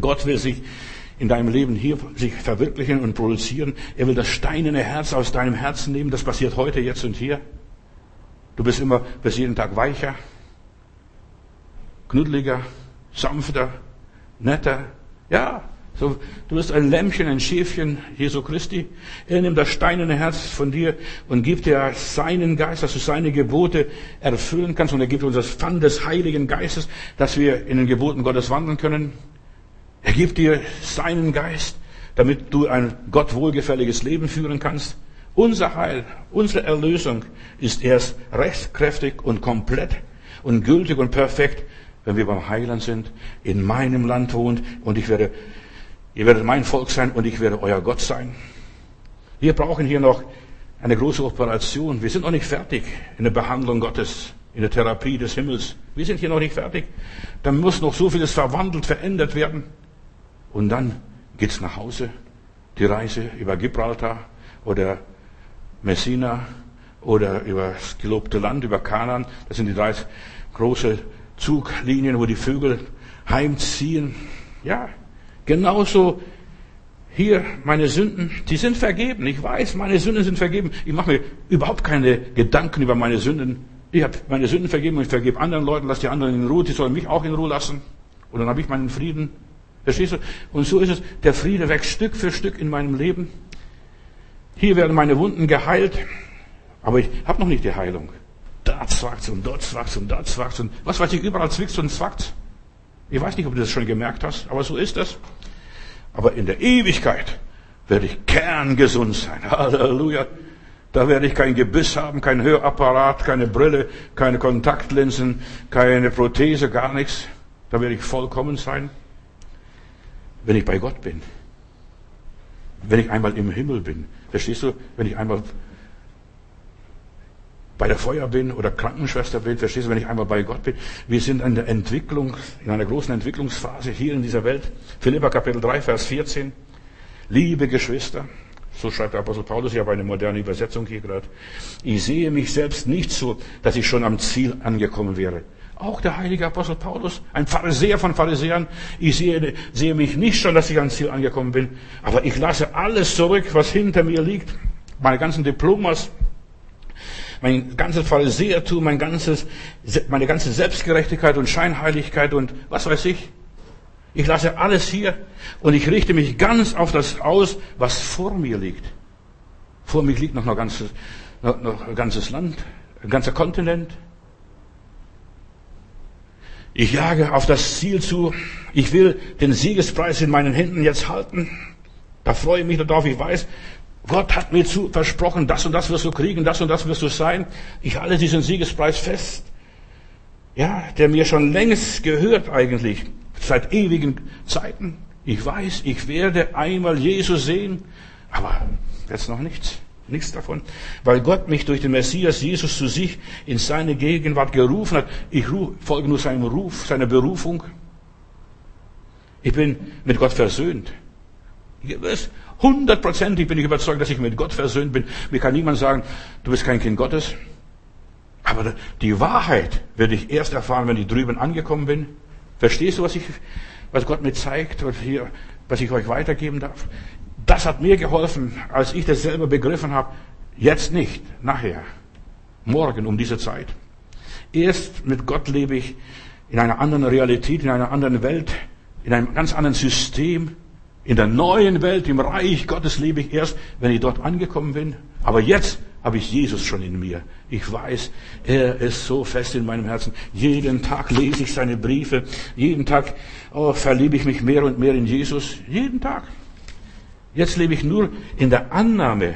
Gott will sich in deinem Leben hier sich verwirklichen und produzieren. Er will das steinerne Herz aus deinem Herzen nehmen. Das passiert heute, jetzt und hier. Du bist immer, bist jeden Tag weicher, knuddeliger, sanfter, netter. Ja, so, du bist ein Lämmchen, ein Schäfchen Jesu Christi. Er nimmt das steinerne Herz von dir und gibt dir seinen Geist, dass du seine Gebote erfüllen kannst. Und er gibt uns das Pfand des Heiligen Geistes, dass wir in den Geboten Gottes wandeln können. Er gibt dir seinen Geist, damit du ein Gott wohlgefälliges Leben führen kannst. Unser Heil, unsere Erlösung ist erst rechtskräftig und komplett und gültig und perfekt, wenn wir beim Heiland sind, in meinem Land wohnt und ich werde Ihr werdet mein Volk sein und ich werde euer Gott sein. Wir brauchen hier noch eine große Operation. Wir sind noch nicht fertig in der Behandlung Gottes, in der Therapie des Himmels. Wir sind hier noch nicht fertig. Da muss noch so vieles verwandelt, verändert werden. Und dann geht's nach Hause. Die Reise über Gibraltar oder Messina oder über das gelobte Land, über Kanaan. Das sind die drei große Zuglinien, wo die Vögel heimziehen. Ja, Genauso hier meine Sünden, die sind vergeben. Ich weiß, meine Sünden sind vergeben. Ich mache mir überhaupt keine Gedanken über meine Sünden. Ich habe meine Sünden vergeben und ich vergebe anderen Leuten, lass die anderen in Ruhe, die sollen mich auch in Ruhe lassen. Und dann habe ich meinen Frieden. Verstehst du? Und so ist es. Der Friede wächst Stück für Stück in meinem Leben. Hier werden meine Wunden geheilt, aber ich habe noch nicht die Heilung. Da zwackt's und dort zwackt's und da zwackt's und was weiß ich, überall zwickt's und zwackt's. Ich weiß nicht, ob du das schon gemerkt hast, aber so ist das. Aber in der Ewigkeit werde ich kerngesund sein. Halleluja. Da werde ich kein Gebiss haben, kein Hörapparat, keine Brille, keine Kontaktlinsen, keine Prothese, gar nichts. Da werde ich vollkommen sein, wenn ich bei Gott bin. Wenn ich einmal im Himmel bin. Verstehst du? Wenn ich einmal bei der Feuer bin oder Krankenschwester bin, verstehst du, wenn ich einmal bei Gott bin. Wir sind in der Entwicklung, in einer großen Entwicklungsphase hier in dieser Welt. Philippa Kapitel 3, Vers 14. Liebe Geschwister, so schreibt der Apostel Paulus, ich habe eine moderne Übersetzung hier gerade. Ich sehe mich selbst nicht so, dass ich schon am Ziel angekommen wäre. Auch der heilige Apostel Paulus, ein Pharisäer von Pharisäern. Ich sehe, sehe mich nicht schon, dass ich am Ziel angekommen bin. Aber ich lasse alles zurück, was hinter mir liegt. Meine ganzen Diplomas, mein ganzes Pharisäertum, mein ganzes, meine ganze Selbstgerechtigkeit und Scheinheiligkeit und was weiß ich. Ich lasse alles hier und ich richte mich ganz auf das aus, was vor mir liegt. Vor mir liegt noch ein ganzes, noch, noch ein ganzes Land, ein ganzer Kontinent. Ich jage auf das Ziel zu. Ich will den Siegespreis in meinen Händen jetzt halten. Da freue ich mich darauf. Ich weiß, Gott hat mir zu versprochen, das und das wirst du kriegen, das und das wirst du sein. Ich halte diesen Siegespreis fest. Ja, der mir schon längst gehört eigentlich seit ewigen Zeiten. Ich weiß, ich werde einmal Jesus sehen, aber jetzt noch nichts. Nichts davon. Weil Gott mich durch den Messias Jesus zu sich in seine Gegenwart gerufen hat. Ich folge nur seinem Ruf, seiner Berufung. Ich bin mit Gott versöhnt. Hundertprozentig bin ich überzeugt, dass ich mit Gott versöhnt bin. Mir kann niemand sagen, du bist kein Kind Gottes. Aber die Wahrheit werde ich erst erfahren, wenn ich drüben angekommen bin. Verstehst du, was, ich, was Gott mir zeigt und hier, was ich euch weitergeben darf? Das hat mir geholfen, als ich das selber begriffen habe. Jetzt nicht, nachher, morgen um diese Zeit. Erst mit Gott lebe ich in einer anderen Realität, in einer anderen Welt, in einem ganz anderen System. In der neuen Welt, im Reich Gottes lebe ich erst, wenn ich dort angekommen bin. Aber jetzt habe ich Jesus schon in mir. Ich weiß, er ist so fest in meinem Herzen. Jeden Tag lese ich seine Briefe. Jeden Tag oh, verliebe ich mich mehr und mehr in Jesus. Jeden Tag. Jetzt lebe ich nur in der Annahme.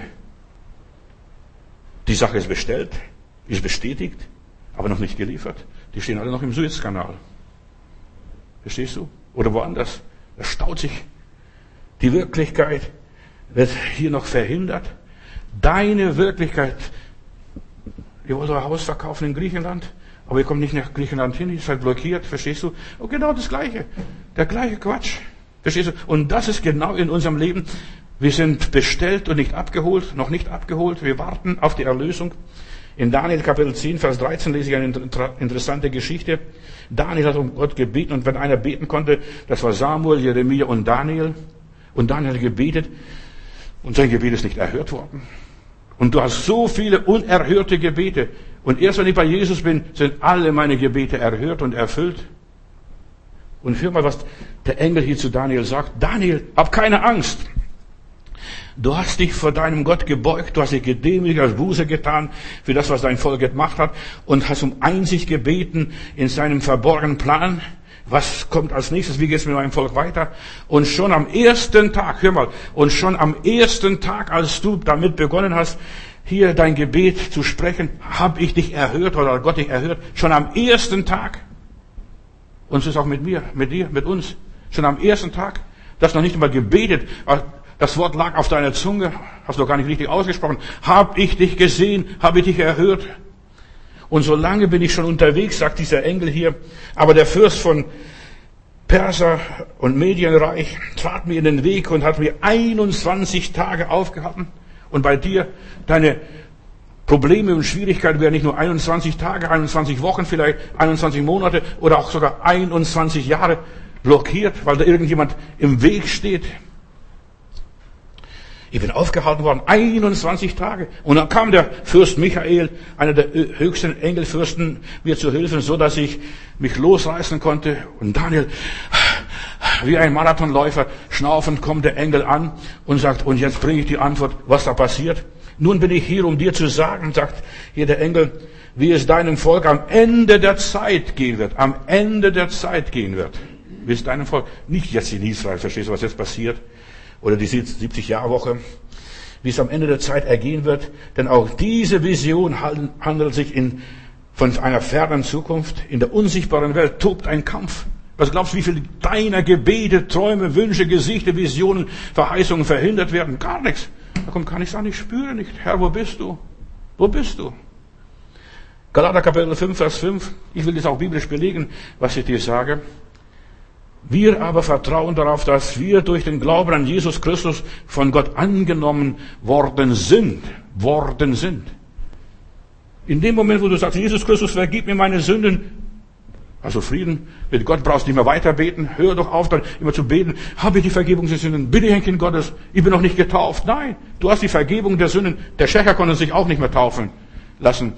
Die Sache ist bestellt, ist bestätigt, aber noch nicht geliefert. Die stehen alle noch im Suezkanal. Verstehst du? Oder woanders. Das staut sich. Die Wirklichkeit wird hier noch verhindert. Deine Wirklichkeit. Ihr wollt euer Haus verkaufen in Griechenland, aber ihr kommt nicht nach Griechenland hin, ihr seid blockiert, verstehst du? Und genau das Gleiche. Der gleiche Quatsch. Verstehst du? Und das ist genau in unserem Leben. Wir sind bestellt und nicht abgeholt, noch nicht abgeholt. Wir warten auf die Erlösung. In Daniel Kapitel 10, Vers 13 lese ich eine interessante Geschichte. Daniel hat um Gott gebeten und wenn einer beten konnte, das war Samuel, Jeremia und Daniel. Und Daniel hat gebetet und sein Gebet ist nicht erhört worden. Und du hast so viele unerhörte Gebete. Und erst wenn ich bei Jesus bin, sind alle meine Gebete erhört und erfüllt. Und hör mal, was der Engel hier zu Daniel sagt. Daniel, hab keine Angst. Du hast dich vor deinem Gott gebeugt, du hast dich gedemütigt, als Buße getan für das, was dein Volk gemacht hat und hast um Einsicht gebeten in seinem verborgenen Plan. Was kommt als nächstes? Wie geht es mit meinem Volk weiter? Und schon am ersten Tag, hör mal, und schon am ersten Tag, als du damit begonnen hast, hier dein Gebet zu sprechen, habe ich dich erhört oder Gott dich erhört. Schon am ersten Tag. Und es ist auch mit mir, mit dir, mit uns. Schon am ersten Tag. Das noch nicht einmal gebetet. Das Wort lag auf deiner Zunge. Hast du gar nicht richtig ausgesprochen. Hab ich dich gesehen? Habe ich dich erhört? Und so lange bin ich schon unterwegs, sagt dieser Engel hier. Aber der Fürst von Perser und Medienreich trat mir in den Weg und hat mir 21 Tage aufgehalten. Und bei dir, deine Probleme und Schwierigkeiten werden nicht nur 21 Tage, 21 Wochen, vielleicht 21 Monate oder auch sogar 21 Jahre blockiert, weil da irgendjemand im Weg steht. Ich bin aufgehalten worden, 21 Tage. Und dann kam der Fürst Michael, einer der höchsten Engelfürsten, mir zu helfen, so dass ich mich losreißen konnte. Und Daniel, wie ein Marathonläufer, schnaufend kommt der Engel an und sagt, und jetzt bringe ich die Antwort, was da passiert. Nun bin ich hier, um dir zu sagen, sagt hier der Engel, wie es deinem Volk am Ende der Zeit gehen wird. Am Ende der Zeit gehen wird. wie es deinem Volk, nicht jetzt in Israel, verstehst du, was jetzt passiert? Oder die 70-Jahr-Woche, wie es am Ende der Zeit ergehen wird. Denn auch diese Vision handelt sich in, von einer fernen Zukunft. In der unsichtbaren Welt tobt ein Kampf. Was glaubst du, wie viele deiner Gebete, Träume, Wünsche, Gesichter, Visionen, Verheißungen verhindert werden? Gar nichts. Da kommt gar nichts an, ich spüre nicht. Herr, wo bist du? Wo bist du? Galater Kapitel 5, Vers 5. Ich will das auch biblisch belegen, was ich dir sage. Wir aber vertrauen darauf, dass wir durch den Glauben an Jesus Christus von Gott angenommen worden sind. Worden sind. In dem Moment, wo du sagst, Jesus Christus, vergib mir meine Sünden, also Frieden mit Gott brauchst du nicht mehr weiter beten. Hör doch auf, dann immer zu beten. Habe ich die Vergebung der Sünden? Bitte, ein Kind Gottes. Ich bin noch nicht getauft. Nein, du hast die Vergebung der Sünden. Der Schächer konnte sich auch nicht mehr taufen lassen.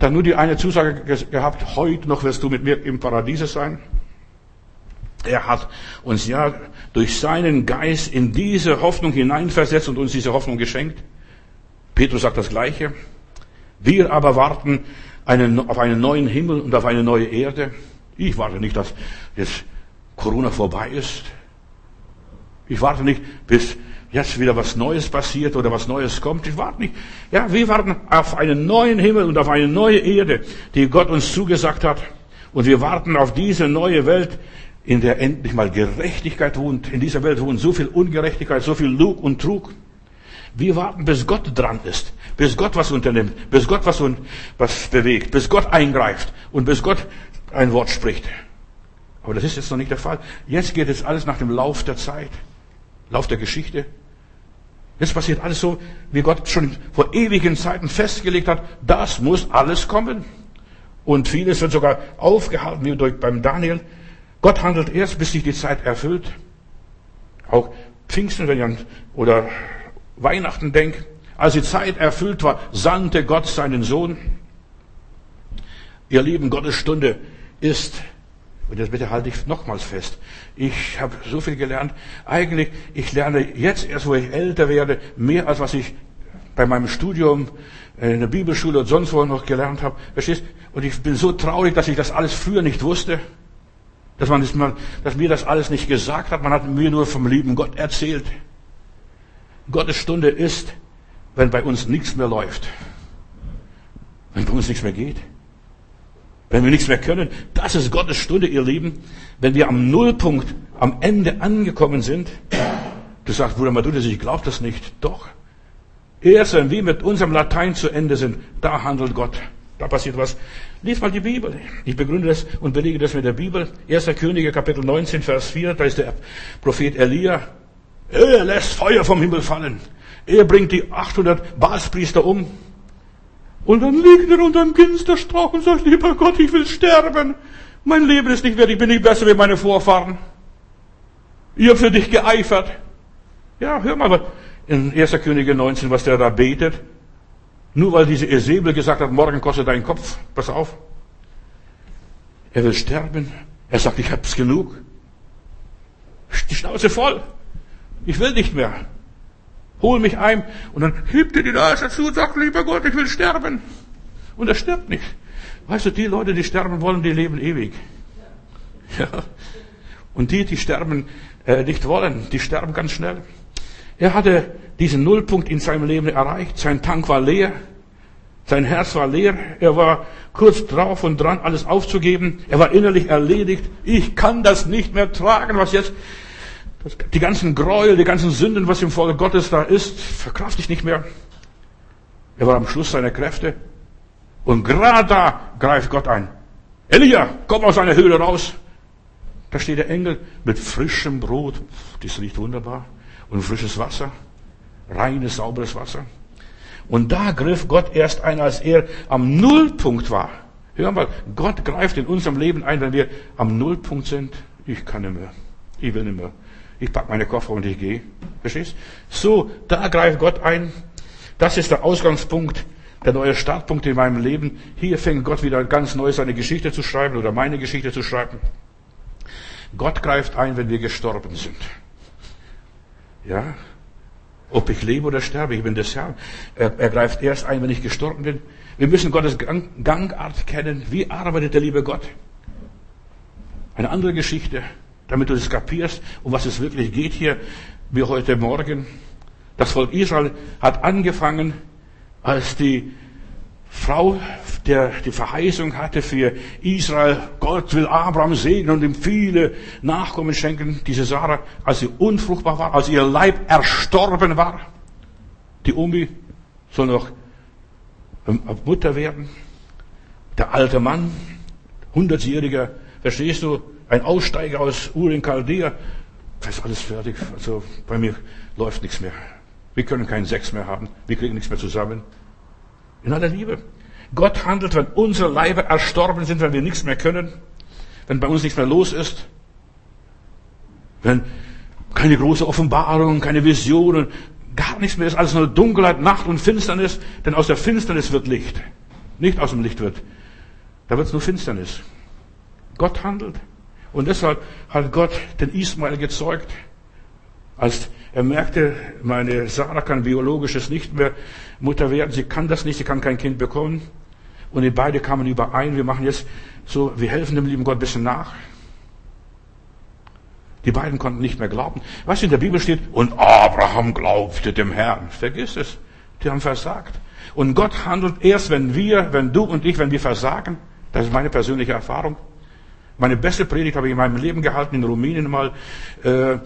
Dann nur die eine Zusage gehabt, heute noch wirst du mit mir im Paradiese sein. Er hat uns ja durch seinen Geist in diese Hoffnung hineinversetzt und uns diese Hoffnung geschenkt. Petrus sagt das Gleiche. Wir aber warten einen, auf einen neuen Himmel und auf eine neue Erde. Ich warte nicht, dass jetzt Corona vorbei ist. Ich warte nicht, bis jetzt wieder was Neues passiert oder was Neues kommt. Ich warte nicht. Ja, wir warten auf einen neuen Himmel und auf eine neue Erde, die Gott uns zugesagt hat. Und wir warten auf diese neue Welt, in der endlich mal Gerechtigkeit wohnt. In dieser Welt wohnt so viel Ungerechtigkeit, so viel Lug und Trug. Wir warten, bis Gott dran ist, bis Gott was unternimmt, bis Gott was, was bewegt, bis Gott eingreift und bis Gott ein Wort spricht. Aber das ist jetzt noch nicht der Fall. Jetzt geht es alles nach dem Lauf der Zeit, Lauf der Geschichte. Jetzt passiert alles so, wie Gott schon vor ewigen Zeiten festgelegt hat. Das muss alles kommen. Und vieles wird sogar aufgehalten, wie durch beim Daniel. Gott handelt erst, bis sich die Zeit erfüllt. Auch Pfingsten, wenn an, oder Weihnachten denke, als die Zeit erfüllt war, sandte Gott seinen Sohn. Ihr Lieben, Gottes Stunde ist, und das bitte halte ich nochmals fest, ich habe so viel gelernt. Eigentlich, ich lerne jetzt erst, wo ich älter werde, mehr als was ich bei meinem Studium in der Bibelschule und sonst wo noch gelernt habe. Verstehst? Und ich bin so traurig, dass ich das alles früher nicht wusste. Dass man, dass mir das alles nicht gesagt hat. Man hat mir nur vom lieben Gott erzählt. Gottes Stunde ist, wenn bei uns nichts mehr läuft. Wenn bei uns nichts mehr geht. Wenn wir nichts mehr können. Das ist Gottes Stunde, ihr Lieben. Wenn wir am Nullpunkt, am Ende angekommen sind. Du sagst, Bruder Madudis, ich glaube das nicht. Doch. Erst wenn wir mit unserem Latein zu Ende sind, da handelt Gott. Da passiert was. Lies mal die Bibel. Ich begründe das und belege das mit der Bibel. 1. Könige, Kapitel 19, Vers 4. Da ist der Prophet Elia. Er lässt Feuer vom Himmel fallen. Er bringt die 800 Balspriester um. Und dann liegt er unter dem Ginsterstrauch und sagt, lieber Gott, ich will sterben. Mein Leben ist nicht wert, ich bin nicht besser wie meine Vorfahren. Ich habe für dich geeifert. Ja, hör mal in 1. Könige 19, was der da betet. Nur weil diese Esebel gesagt hat, morgen kostet dein Kopf. Pass auf. Er will sterben. Er sagt, ich hab's genug. Die Schnauze voll. Ich will nicht mehr. Hol mich ein. Und dann hebt er die Nase zu und sagt, lieber Gott, ich will sterben. Und er stirbt nicht. Weißt du, die Leute, die sterben wollen, die leben ewig. Ja. Und die, die sterben äh, nicht wollen, die sterben ganz schnell. Er hatte diesen Nullpunkt in seinem Leben erreicht. Sein Tank war leer. Sein Herz war leer. Er war kurz drauf und dran, alles aufzugeben. Er war innerlich erledigt. Ich kann das nicht mehr tragen, was jetzt die ganzen Gräuel, die ganzen Sünden, was im Volk Gottes da ist, verkraft ich nicht mehr. Er war am Schluss seiner Kräfte. Und gerade da greift Gott ein. Elia, komm aus seiner Höhle raus. Da steht der Engel mit frischem Brot. Das riecht wunderbar. Und frisches Wasser. Reines, sauberes Wasser. Und da griff Gott erst ein, als er am Nullpunkt war. Hör mal, Gott greift in unserem Leben ein, wenn wir am Nullpunkt sind. Ich kann nicht mehr. Ich will nicht mehr ich pack meine Koffer und ich gehe. Verstehst? So, da greift Gott ein. Das ist der Ausgangspunkt, der neue Startpunkt in meinem Leben. Hier fängt Gott wieder ganz neu seine Geschichte zu schreiben oder meine Geschichte zu schreiben. Gott greift ein, wenn wir gestorben sind. Ja? Ob ich lebe oder sterbe, ich bin des Herrn. Er, er greift erst ein, wenn ich gestorben bin. Wir müssen Gottes Gang, Gangart kennen. Wie arbeitet der liebe Gott? Eine andere Geschichte damit du das kapierst, um was es wirklich geht hier, wie heute Morgen. Das Volk Israel hat angefangen, als die Frau, der die Verheißung hatte für Israel, Gott will Abraham segnen und ihm viele Nachkommen schenken, diese Sarah, als sie unfruchtbar war, als ihr Leib erstorben war. Die Umi soll noch Mutter werden. Der alte Mann, hundertjähriger, verstehst du, ein Aussteiger aus Ur in Chaldea, das ist alles fertig. Also bei mir läuft nichts mehr. Wir können keinen Sex mehr haben. Wir kriegen nichts mehr zusammen. In aller Liebe. Gott handelt, wenn unsere Leiber erstorben sind, wenn wir nichts mehr können, wenn bei uns nichts mehr los ist, wenn keine große Offenbarung, keine Visionen, gar nichts mehr ist, alles nur Dunkelheit, Nacht und Finsternis, denn aus der Finsternis wird Licht. Nicht aus dem Licht wird. Da wird es nur Finsternis. Gott handelt. Und deshalb hat Gott den Ismael gezeugt, als er merkte, meine Sarah kann biologisches nicht mehr Mutter werden, sie kann das nicht, sie kann kein Kind bekommen. Und die beide kamen überein, wir machen jetzt so, wir helfen dem lieben Gott ein bisschen nach. Die beiden konnten nicht mehr glauben. Was in der Bibel steht, und Abraham glaubte dem Herrn. Vergiss es. Die haben versagt. Und Gott handelt erst, wenn wir, wenn du und ich, wenn wir versagen. Das ist meine persönliche Erfahrung. Meine beste Predigt habe ich in meinem Leben gehalten in Rumänien mal. Äh,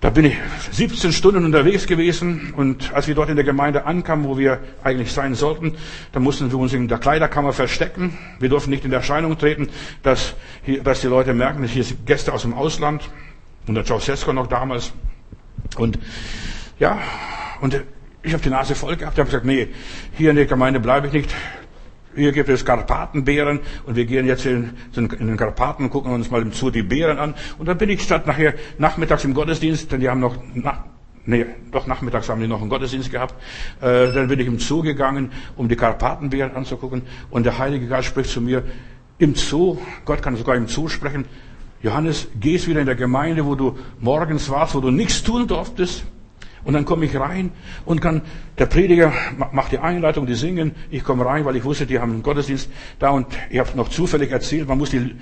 da bin ich 17 Stunden unterwegs gewesen und als wir dort in der Gemeinde ankamen, wo wir eigentlich sein sollten, da mussten wir uns in der Kleiderkammer verstecken. Wir durften nicht in Erscheinung treten, dass, hier, dass die Leute merken, hier sind Gäste aus dem Ausland und der Ceausescu noch damals. Und ja, und ich habe die Nase voll gehabt. Ich habe gesagt, nee, hier in der Gemeinde bleibe ich nicht. Hier gibt es Karpatenbeeren und wir gehen jetzt in, in, den Karpaten und gucken uns mal im Zoo die Beeren an. Und dann bin ich statt nachher nachmittags im Gottesdienst, denn die haben noch nach, nee, doch nachmittags haben die noch einen Gottesdienst gehabt. Äh, dann bin ich im Zoo gegangen, um die Karpatenbeeren anzugucken. Und der Heilige Geist spricht zu mir im Zoo. Gott kann sogar im Zoo sprechen. Johannes, gehst wieder in der Gemeinde, wo du morgens warst, wo du nichts tun durftest. Und dann komme ich rein und kann, der Prediger macht die Einleitung, die singen. Ich komme rein, weil ich wusste, die haben einen Gottesdienst da und ich habe noch zufällig erzählt, man muss die,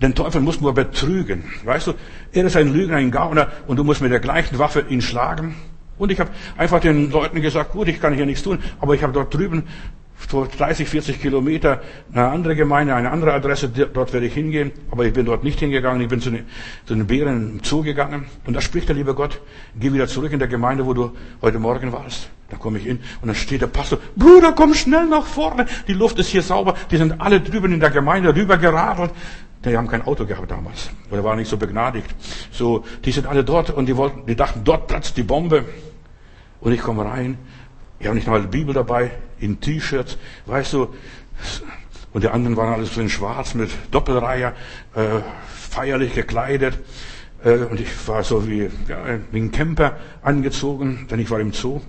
den Teufel muss nur betrügen. Weißt du, er ist ein Lügner, ein Gauner und du musst mit der gleichen Waffe ihn schlagen. Und ich habe einfach den Leuten gesagt, gut, ich kann hier nichts tun, aber ich habe dort drüben 30, 40 Kilometer eine andere Gemeinde, eine andere Adresse, dort werde ich hingehen, aber ich bin dort nicht hingegangen, ich bin zu den, zu den Bären im Zoo gegangen und da spricht der liebe Gott, geh wieder zurück in der Gemeinde, wo du heute Morgen warst. Da komme ich hin und dann steht der Pastor, Bruder, komm schnell nach vorne, die Luft ist hier sauber, die sind alle drüben in der Gemeinde rübergeradelt. Die haben kein Auto gehabt damals, oder waren nicht so begnadigt. So, die sind alle dort und die wollten, die dachten, dort platzt die Bombe. Und ich komme rein ich habe nicht mal die Bibel dabei, in T-Shirts, weißt du. Und die anderen waren alles so in schwarz mit Doppelreiher, äh, feierlich gekleidet. Äh, und ich war so wie, ja, wie ein Camper angezogen, denn ich war im Zoo.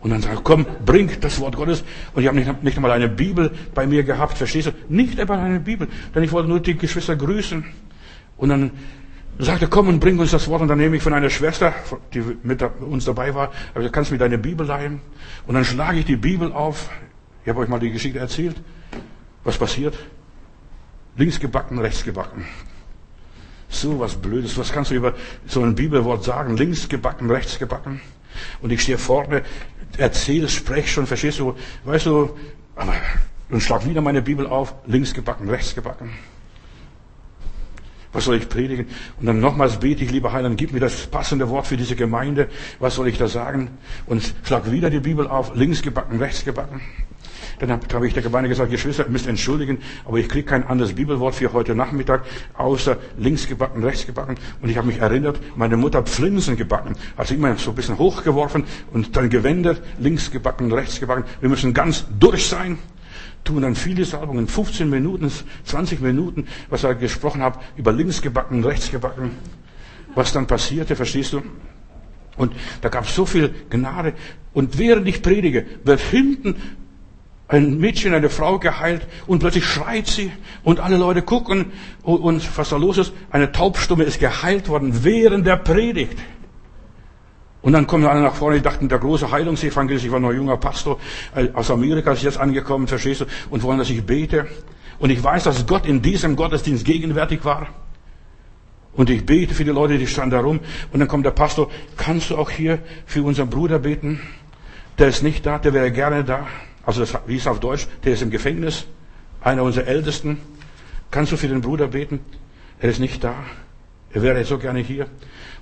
Und dann sagt komm, bring das Wort Gottes. Und ich habe nicht, nicht einmal eine Bibel bei mir gehabt, verstehst du? Nicht einmal eine Bibel, denn ich wollte nur die Geschwister grüßen. Und dann und sagte, komm und bring uns das Wort. Und dann nehme ich von einer Schwester, die mit uns dabei war, aber du kannst mir deine Bibel leihen. Und dann schlage ich die Bibel auf. Ich habe euch mal die Geschichte erzählt. Was passiert? Links gebacken, rechts gebacken. So was Blödes. Was kannst du über so ein Bibelwort sagen? Links gebacken, rechts gebacken. Und ich stehe vorne, erzähle, spreche schon, verstehst du? Weißt du, aber, und schlag wieder meine Bibel auf, links gebacken, rechts gebacken. Was soll ich predigen? Und dann nochmals bete ich, lieber Heiland, gib mir das passende Wort für diese Gemeinde. Was soll ich da sagen? Und schlag wieder die Bibel auf, links gebacken, rechts gebacken. Dann habe ich der Gemeinde gesagt, Geschwister, müsst entschuldigen, aber ich kriege kein anderes Bibelwort für heute Nachmittag, außer links gebacken, rechts gebacken. Und ich habe mich erinnert, meine Mutter hat Flinsen gebacken, sie immer so ein bisschen hochgeworfen und dann gewendet, links gebacken, rechts gebacken. Wir müssen ganz durch sein tun dann viele Salbungen, 15 Minuten, 20 Minuten, was er gesprochen hat, über links gebacken, rechts gebacken, was dann passierte, verstehst du? Und da gab es so viel Gnade. Und während ich predige, wird hinten ein Mädchen, eine Frau geheilt und plötzlich schreit sie und alle Leute gucken und was da los ist. Eine Taubstumme ist geheilt worden während der Predigt. Und dann kommen alle nach vorne, die dachten, der große Heilungsevangelist, ich war noch junger Pastor, äh, aus Amerika ist jetzt angekommen, verstehst du, und wollen, dass ich bete. Und ich weiß, dass Gott in diesem Gottesdienst gegenwärtig war. Und ich bete für die Leute, die standen da rum. Und dann kommt der Pastor, kannst du auch hier für unseren Bruder beten? Der ist nicht da, der wäre gerne da. Also das hieß auf Deutsch, der ist im Gefängnis. Einer unserer Ältesten. Kannst du für den Bruder beten? Er ist nicht da. Er wäre so gerne hier.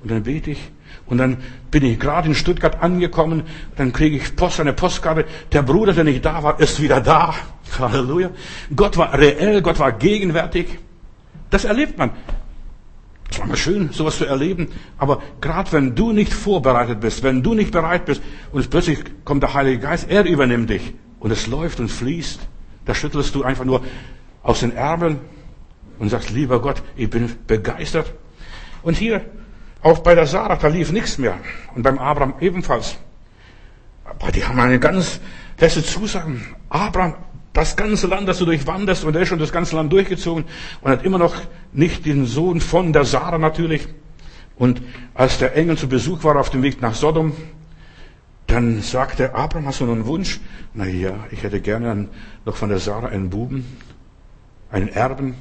Und dann bete ich. Und dann bin ich gerade in Stuttgart angekommen. Dann kriege ich Post, eine Postkarte. Der Bruder, der nicht da war, ist wieder da. Halleluja. Gott war reell, Gott war gegenwärtig. Das erlebt man. Es war mal schön, sowas zu erleben. Aber gerade wenn du nicht vorbereitet bist, wenn du nicht bereit bist und plötzlich kommt der Heilige Geist, er übernimmt dich und es läuft und fließt, da schüttelst du einfach nur aus den Ärmeln und sagst, lieber Gott, ich bin begeistert. Und hier, auch bei der Sarah, da lief nichts mehr. Und beim Abraham ebenfalls. Aber die haben eine ganz feste Zusagen. Abraham, das ganze Land, das du durchwanderst, und er ist schon das ganze Land durchgezogen und hat immer noch nicht den Sohn von der Sarah natürlich. Und als der Engel zu Besuch war auf dem Weg nach Sodom, dann sagte Abraham, hast du noch einen Wunsch? Na ja, ich hätte gerne noch von der Sarah einen Buben, einen Erben.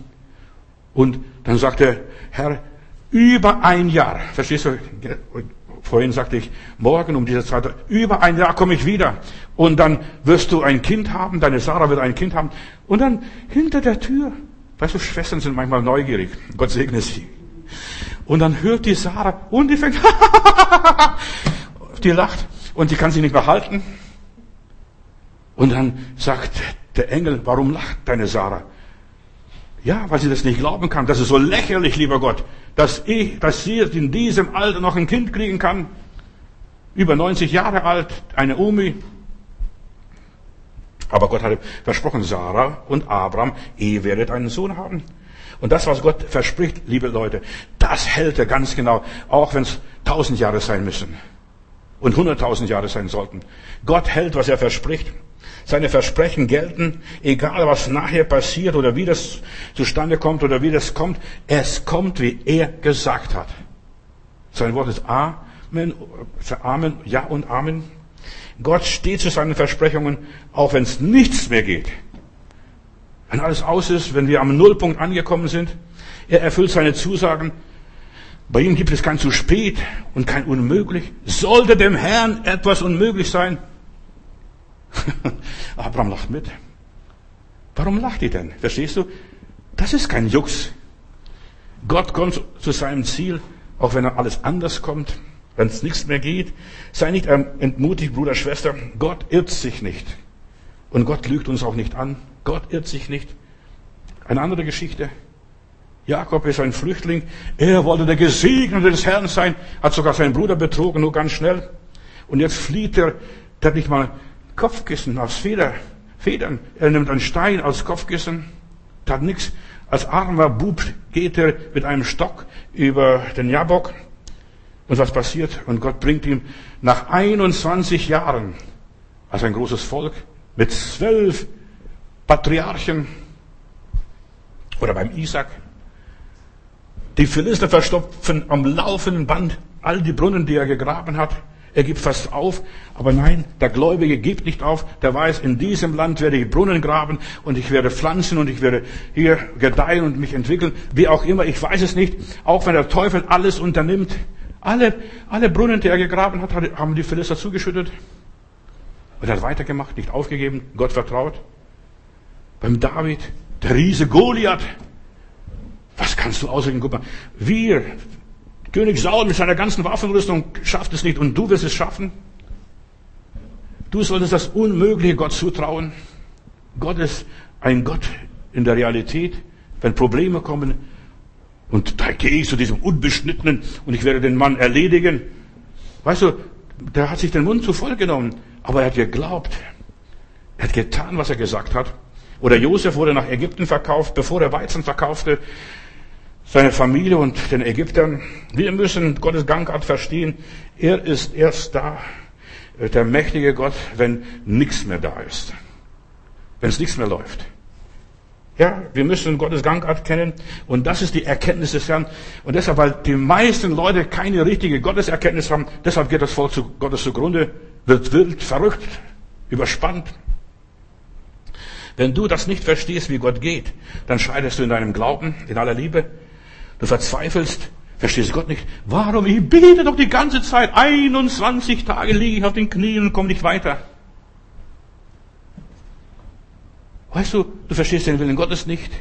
Und dann sagte Herr, über ein Jahr, verstehst du, Vorhin sagte ich, morgen um diese Zeit, über ein Jahr komme ich wieder. Und dann wirst du ein Kind haben, deine Sarah wird ein Kind haben. Und dann hinter der Tür, weißt du, Schwestern sind manchmal neugierig. Gott segne sie. Und dann hört die Sarah und die fängt, die lacht und die kann sich nicht mehr halten. Und dann sagt der Engel, warum lacht deine Sarah? Ja, weil sie das nicht glauben kann. Das ist so lächerlich, lieber Gott, dass ich, dass sie in diesem Alter noch ein Kind kriegen kann. Über 90 Jahre alt, eine Omi. Aber Gott hatte versprochen, Sarah und Abraham, ihr werdet einen Sohn haben. Und das, was Gott verspricht, liebe Leute, das hält er ganz genau, auch wenn es tausend Jahre sein müssen und hunderttausend Jahre sein sollten. Gott hält, was er verspricht. Seine Versprechen gelten, egal was nachher passiert oder wie das zustande kommt oder wie das kommt. Es kommt, wie er gesagt hat. Sein Wort ist Amen, Amen, Ja und Amen. Gott steht zu seinen Versprechungen, auch wenn es nichts mehr geht. Wenn alles aus ist, wenn wir am Nullpunkt angekommen sind. Er erfüllt seine Zusagen. Bei ihm gibt es kein zu spät und kein unmöglich. Sollte dem Herrn etwas unmöglich sein, Abraham lacht mit. Warum lacht ihr denn? Verstehst du? Das ist kein Jux. Gott kommt zu seinem Ziel, auch wenn alles anders kommt, wenn es nichts mehr geht. Sei nicht entmutigt, Bruder, Schwester. Gott irrt sich nicht. Und Gott lügt uns auch nicht an. Gott irrt sich nicht. Eine andere Geschichte. Jakob ist ein Flüchtling. Er wollte der Gesegnete des Herrn sein, hat sogar seinen Bruder betrogen, nur ganz schnell. Und jetzt flieht er, der hat nicht mal Kopfkissen aus Feder, Federn. Er nimmt einen Stein als Kopfkissen, tat nichts. Als armer Bub geht er mit einem Stock über den Jabok. Und was passiert? Und Gott bringt ihm nach 21 Jahren, als ein großes Volk, mit zwölf Patriarchen, oder beim Isaac, die Philister verstopfen am laufenden Band all die Brunnen, die er gegraben hat. Er gibt fast auf, aber nein, der Gläubige gibt nicht auf. Der weiß, in diesem Land werde ich Brunnen graben und ich werde pflanzen und ich werde hier gedeihen und mich entwickeln. Wie auch immer, ich weiß es nicht. Auch wenn der Teufel alles unternimmt. Alle, alle Brunnen, die er gegraben hat, haben die Philister zugeschüttet. Und er hat weitergemacht, nicht aufgegeben, Gott vertraut. Beim David, der Riese Goliath. Was kannst du ausreden? Guck mal, wir, König Saul mit seiner ganzen Waffenrüstung schafft es nicht und du wirst es schaffen. Du solltest das Unmögliche Gott zutrauen. Gott ist ein Gott in der Realität. Wenn Probleme kommen, und da gehe ich zu diesem Unbeschnittenen und ich werde den Mann erledigen. Weißt du, der hat sich den Mund zu voll genommen, aber er hat geglaubt. Er hat getan, was er gesagt hat. Oder Josef wurde nach Ägypten verkauft, bevor er Weizen verkaufte seine Familie und den Ägyptern. Wir müssen Gottes Gangart verstehen. Er ist erst da, äh, der mächtige Gott, wenn nichts mehr da ist. Wenn es nichts mehr läuft. Ja, wir müssen Gottes Gangart kennen und das ist die Erkenntnis des Herrn. Und deshalb, weil die meisten Leute keine richtige Gotteserkenntnis haben, deshalb geht das Volk zu Gottes zugrunde, wird wild, verrückt, überspannt. Wenn du das nicht verstehst, wie Gott geht, dann scheidest du in deinem Glauben, in aller Liebe Du verzweifelst, verstehst Gott nicht. Warum? Ich bete doch die ganze Zeit. 21 Tage liege ich auf den Knien und komme nicht weiter. Weißt du, du verstehst den Willen Gottes nicht.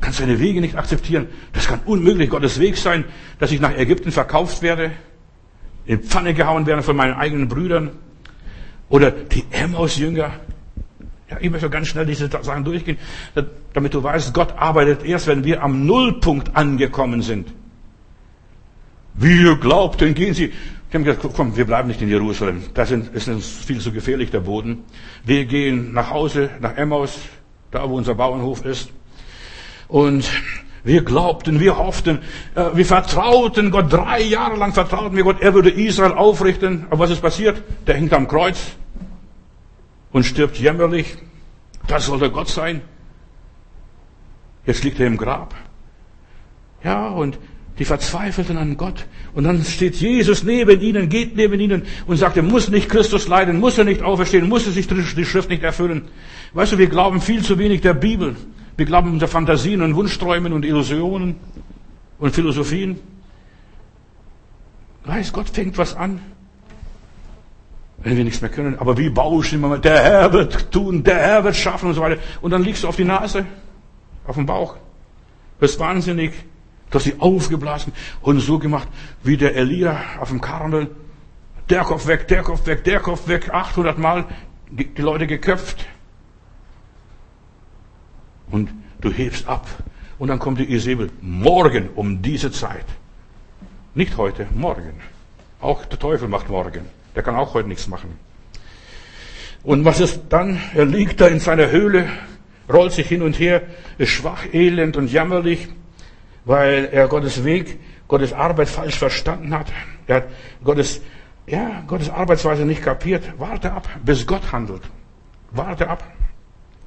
Kannst seine Wege nicht akzeptieren. Das kann unmöglich Gottes Weg sein, dass ich nach Ägypten verkauft werde, in Pfanne gehauen werde von meinen eigenen Brüdern. Oder die Emmaus-Jünger. Ja, ich möchte ganz schnell diese Sachen durchgehen, damit du weißt, Gott arbeitet erst, wenn wir am Nullpunkt angekommen sind. Wir glaubten, gehen Sie. Die haben gesagt, komm, wir bleiben nicht in Jerusalem. Das ist uns viel zu gefährlich, der Boden. Wir gehen nach Hause, nach Emmaus, da wo unser Bauernhof ist. Und wir glaubten, wir hofften, äh, wir vertrauten Gott, drei Jahre lang vertrauten wir Gott, er würde Israel aufrichten. Aber was ist passiert? Der hängt am Kreuz und stirbt jämmerlich. Das sollte Gott sein. Jetzt liegt er im Grab. Ja, und die verzweifelten an Gott. Und dann steht Jesus neben ihnen, geht neben ihnen und sagt, er muss nicht Christus leiden, muss er nicht auferstehen, muss er sich die Schrift nicht erfüllen. Weißt du, wir glauben viel zu wenig der Bibel. Wir glauben unter Fantasien und Wunschträumen und Illusionen und Philosophien. Weiß Gott fängt was an, wenn wir nichts mehr können. Aber wie bauschen immer, der Herr wird tun, der Herr wird schaffen und so weiter. Und dann liegst du auf die Nase, auf dem Bauch, wirst wahnsinnig, Du hast sie aufgeblasen und so gemacht wie der Elia auf dem Karmel. Der Kopf weg, der Kopf weg, der Kopf weg. 800 Mal die Leute geköpft. Und du hebst ab. Und dann kommt die Isabel. Morgen um diese Zeit. Nicht heute, morgen. Auch der Teufel macht morgen. Der kann auch heute nichts machen. Und was ist dann? Er liegt da in seiner Höhle, rollt sich hin und her, ist schwach, elend und jammerlich weil er Gottes Weg, Gottes Arbeit falsch verstanden hat. Er hat Gottes, ja, Gottes Arbeitsweise nicht kapiert. Warte ab, bis Gott handelt. Warte ab.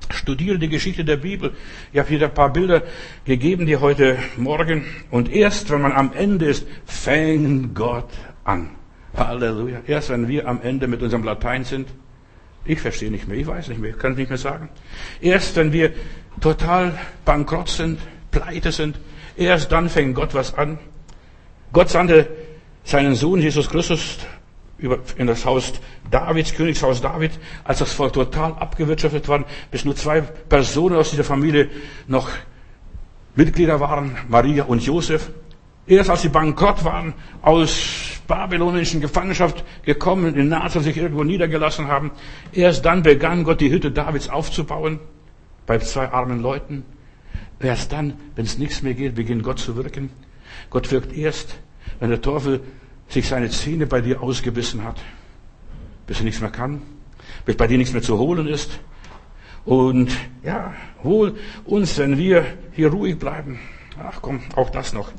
Studiere die Geschichte der Bibel. Ich habe hier ein paar Bilder gegeben, die heute Morgen. Und erst, wenn man am Ende ist, fängt Gott an. Halleluja. Erst wenn wir am Ende mit unserem Latein sind. Ich verstehe nicht mehr, ich weiß nicht mehr, ich kann es nicht mehr sagen. Erst wenn wir total bankrott sind, pleite sind, Erst dann fängt Gott was an. Gott sandte seinen Sohn Jesus Christus in das Haus Davids, Königshaus David, als das Volk total abgewirtschaftet war, bis nur zwei Personen aus dieser Familie noch Mitglieder waren, Maria und Josef. Erst als sie bankrott waren, aus babylonischen Gefangenschaft gekommen, in Nazareth sich irgendwo niedergelassen haben, erst dann begann Gott die Hütte Davids aufzubauen, bei zwei armen Leuten. Erst dann, wenn es nichts mehr geht, beginnt Gott zu wirken. Gott wirkt erst, wenn der Teufel sich seine Zähne bei dir ausgebissen hat, bis er nichts mehr kann, bis bei dir nichts mehr zu holen ist. Und ja, wohl uns, wenn wir hier ruhig bleiben. Ach komm, auch das noch.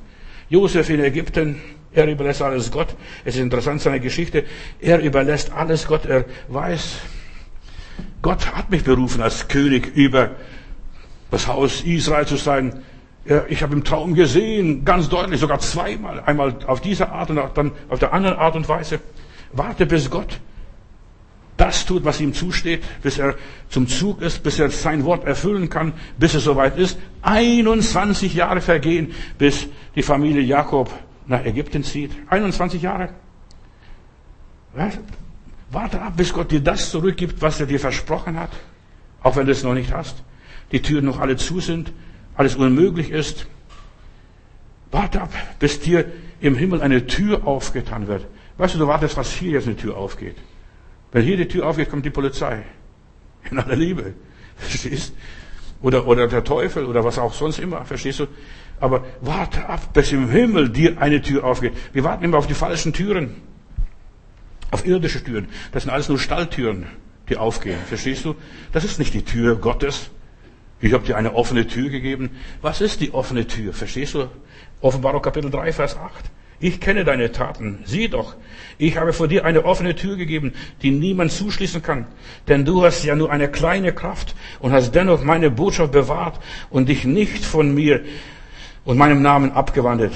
Josef in Ägypten, er überlässt alles Gott. Es ist interessant, seine Geschichte. Er überlässt alles Gott. Er weiß, Gott hat mich berufen als König über das Haus Israel zu sein. Ich habe im Traum gesehen, ganz deutlich, sogar zweimal, einmal auf diese Art und dann auf der anderen Art und Weise. Warte, bis Gott das tut, was ihm zusteht, bis er zum Zug ist, bis er sein Wort erfüllen kann, bis es soweit ist. 21 Jahre vergehen, bis die Familie Jakob nach Ägypten zieht. 21 Jahre. Warte ab, bis Gott dir das zurückgibt, was er dir versprochen hat, auch wenn du es noch nicht hast die Türen noch alle zu sind, alles unmöglich ist. Warte ab, bis dir im Himmel eine Tür aufgetan wird. Weißt du, du wartest, was hier jetzt eine Tür aufgeht. Wenn hier die Tür aufgeht, kommt die Polizei. In aller Liebe. Verstehst? Oder, oder der Teufel oder was auch sonst immer. Verstehst du? Aber warte ab, bis im Himmel dir eine Tür aufgeht. Wir warten immer auf die falschen Türen. Auf irdische Türen. Das sind alles nur Stalltüren, die aufgehen. Verstehst du? Das ist nicht die Tür Gottes. Ich habe dir eine offene Tür gegeben. Was ist die offene Tür? Verstehst du? Offenbarung Kapitel 3, Vers 8. Ich kenne deine Taten. Sieh doch, ich habe vor dir eine offene Tür gegeben, die niemand zuschließen kann. Denn du hast ja nur eine kleine Kraft und hast dennoch meine Botschaft bewahrt und dich nicht von mir und meinem Namen abgewandelt.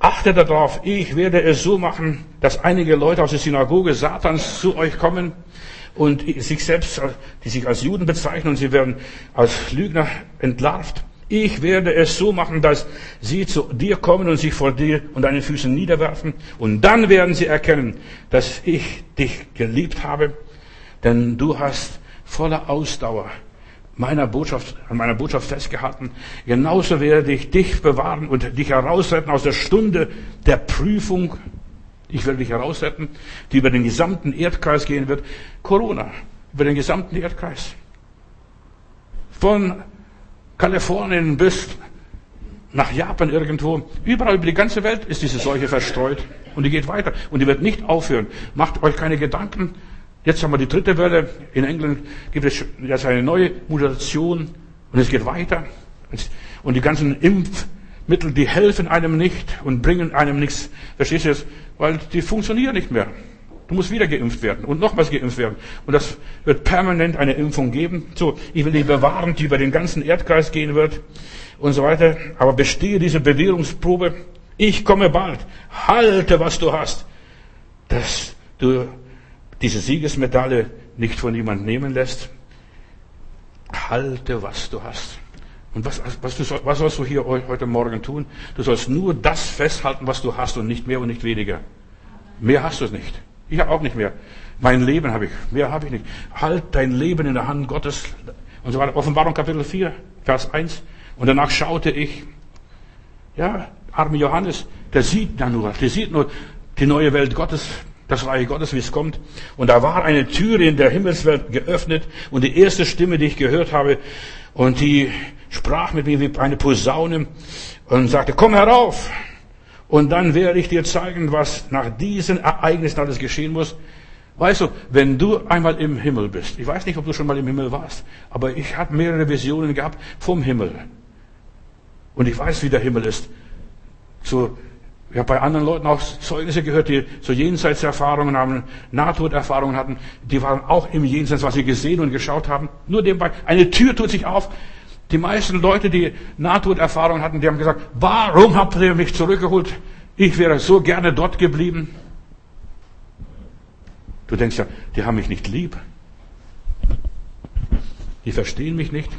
Achte darauf, ich werde es so machen, dass einige Leute aus der Synagoge Satans zu euch kommen und sich selbst, die sich als Juden bezeichnen und sie werden als Lügner entlarvt Ich werde es so machen, dass sie zu dir kommen und sich vor dir und deinen Füßen niederwerfen. Und dann werden sie erkennen, dass ich dich geliebt habe, denn du hast voller Ausdauer meiner Botschaft, an meiner Botschaft festgehalten. Genauso werde ich dich bewahren und dich herausretten aus der Stunde der Prüfung. Ich werde dich herausretten, die über den gesamten Erdkreis gehen wird. Corona, über den gesamten Erdkreis. Von Kalifornien bis nach Japan irgendwo. Überall über die ganze Welt ist diese Seuche verstreut. Und die geht weiter. Und die wird nicht aufhören. Macht euch keine Gedanken. Jetzt haben wir die dritte Welle. In England gibt es jetzt eine neue Mutation. Und es geht weiter. Und die ganzen Impfmittel, die helfen einem nicht und bringen einem nichts. Verstehst du jetzt? Weil die funktionieren nicht mehr. Du musst wieder geimpft werden und nochmals geimpft werden. Und das wird permanent eine Impfung geben. So, ich will dich bewahren, die über den ganzen Erdkreis gehen wird und so weiter. Aber bestehe diese Bewährungsprobe. Ich komme bald. Halte, was du hast. Dass du diese Siegesmedaille nicht von jemand nehmen lässt. Halte, was du hast. Und was, was, du, was sollst du hier heute Morgen tun? Du sollst nur das festhalten, was du hast und nicht mehr und nicht weniger. Mehr hast du es nicht. Ich habe auch nicht mehr. Mein Leben habe ich. Mehr habe ich nicht. Halt dein Leben in der Hand Gottes. Und so weiter. Offenbarung Kapitel 4, Vers 1. Und danach schaute ich. Ja, arme Johannes, der sieht da nur, der sieht nur die neue Welt Gottes, das Reich Gottes, wie es kommt. Und da war eine Türe in der Himmelswelt geöffnet und die erste Stimme, die ich gehört habe, und die sprach mit mir wie eine Posaune und sagte, komm herauf. Und dann werde ich dir zeigen, was nach diesen Ereignissen alles geschehen muss. Weißt du, wenn du einmal im Himmel bist, ich weiß nicht, ob du schon mal im Himmel warst, aber ich habe mehrere Visionen gehabt vom Himmel. Und ich weiß, wie der Himmel ist. So, ich habe bei anderen Leuten auch Zeugnisse gehört, die so Jenseitserfahrungen haben, Nahtoderfahrungen hatten. Die waren auch im Jenseits, was sie gesehen und geschaut haben. Nur nebenbei, eine Tür tut sich auf. Die meisten Leute, die Nahtoderfahrungen hatten, die haben gesagt, warum habt ihr mich zurückgeholt? Ich wäre so gerne dort geblieben. Du denkst ja, die haben mich nicht lieb. Die verstehen mich nicht.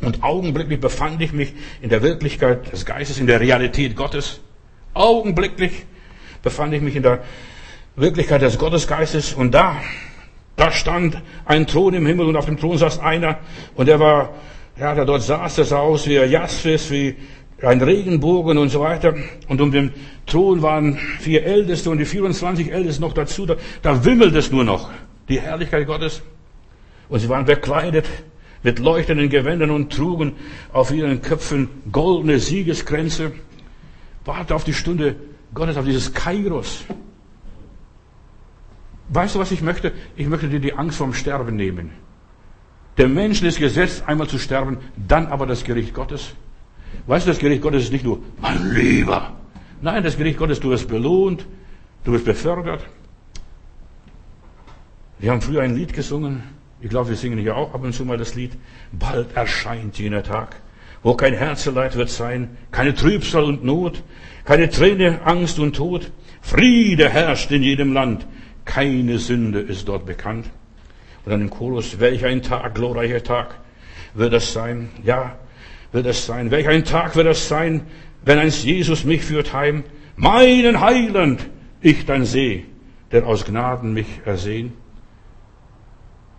Und augenblicklich befand ich mich in der Wirklichkeit des Geistes, in der Realität Gottes. Augenblicklich befand ich mich in der Wirklichkeit des Gottesgeistes und da, da stand ein Thron im Himmel und auf dem Thron saß einer und der war ja, der dort saß, der sah aus wie Jaspis, wie ein Regenbogen und so weiter. Und um den Thron waren vier Älteste und die 24 Ältesten noch dazu. Da, da wimmelt es nur noch. Die Herrlichkeit Gottes. Und sie waren bekleidet mit leuchtenden Gewändern und trugen auf ihren Köpfen goldene Siegeskränze. Warte auf die Stunde Gottes, auf dieses Kairos. Weißt du, was ich möchte? Ich möchte dir die Angst vorm Sterben nehmen. Der Menschen ist gesetzt, einmal zu sterben, dann aber das Gericht Gottes. Weißt du, das Gericht Gottes ist nicht nur, mein Lieber. Nein, das Gericht Gottes, du wirst belohnt, du wirst befördert. Wir haben früher ein Lied gesungen. Ich glaube, wir singen hier auch ab und zu mal das Lied. Bald erscheint jener Tag, wo kein Herzeleid wird sein, keine Trübsal und Not, keine Träne, Angst und Tod. Friede herrscht in jedem Land, keine Sünde ist dort bekannt. Und dann im Chorus, welch ein Tag, glorreicher Tag wird es sein. Ja, wird es sein. Welch ein Tag wird es sein, wenn einst Jesus mich führt heim. Meinen Heiland ich dann seh, der aus Gnaden mich ersehen.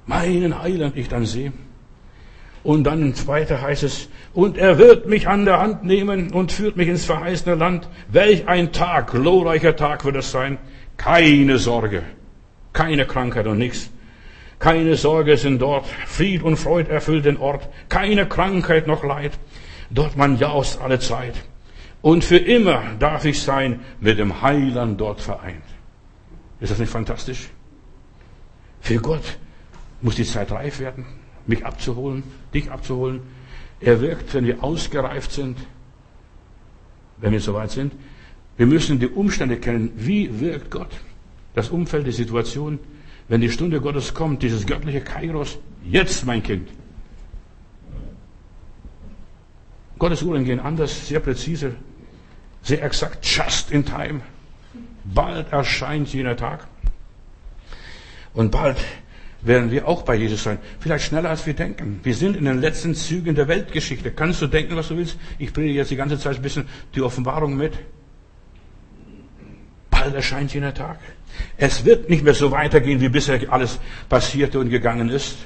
Meinen Heiland ich dann seh. Und dann weiter heißt es, und er wird mich an der Hand nehmen und führt mich ins verheißene Land. Welch ein Tag, glorreicher Tag wird es sein. Keine Sorge, keine Krankheit und nichts. Keine Sorge sind dort, Fried und Freud erfüllt den Ort, keine Krankheit noch Leid. Dort man jaust alle Zeit. Und für immer darf ich sein mit dem Heiland dort vereint. Ist das nicht fantastisch? Für Gott muss die Zeit reif werden, mich abzuholen, dich abzuholen. Er wirkt, wenn wir ausgereift sind, wenn wir soweit sind. Wir müssen die Umstände kennen. Wie wirkt Gott? Das Umfeld, die Situation. Wenn die Stunde Gottes kommt, dieses göttliche Kairos, jetzt, mein Kind. Gottes Uhren gehen anders, sehr präzise, sehr exakt, just in time. Bald erscheint jener Tag. Und bald werden wir auch bei Jesus sein. Vielleicht schneller als wir denken. Wir sind in den letzten Zügen der Weltgeschichte. Kannst du denken, was du willst? Ich predige jetzt die ganze Zeit ein bisschen die Offenbarung mit. Bald erscheint jener Tag. Es wird nicht mehr so weitergehen, wie bisher alles passierte und gegangen ist.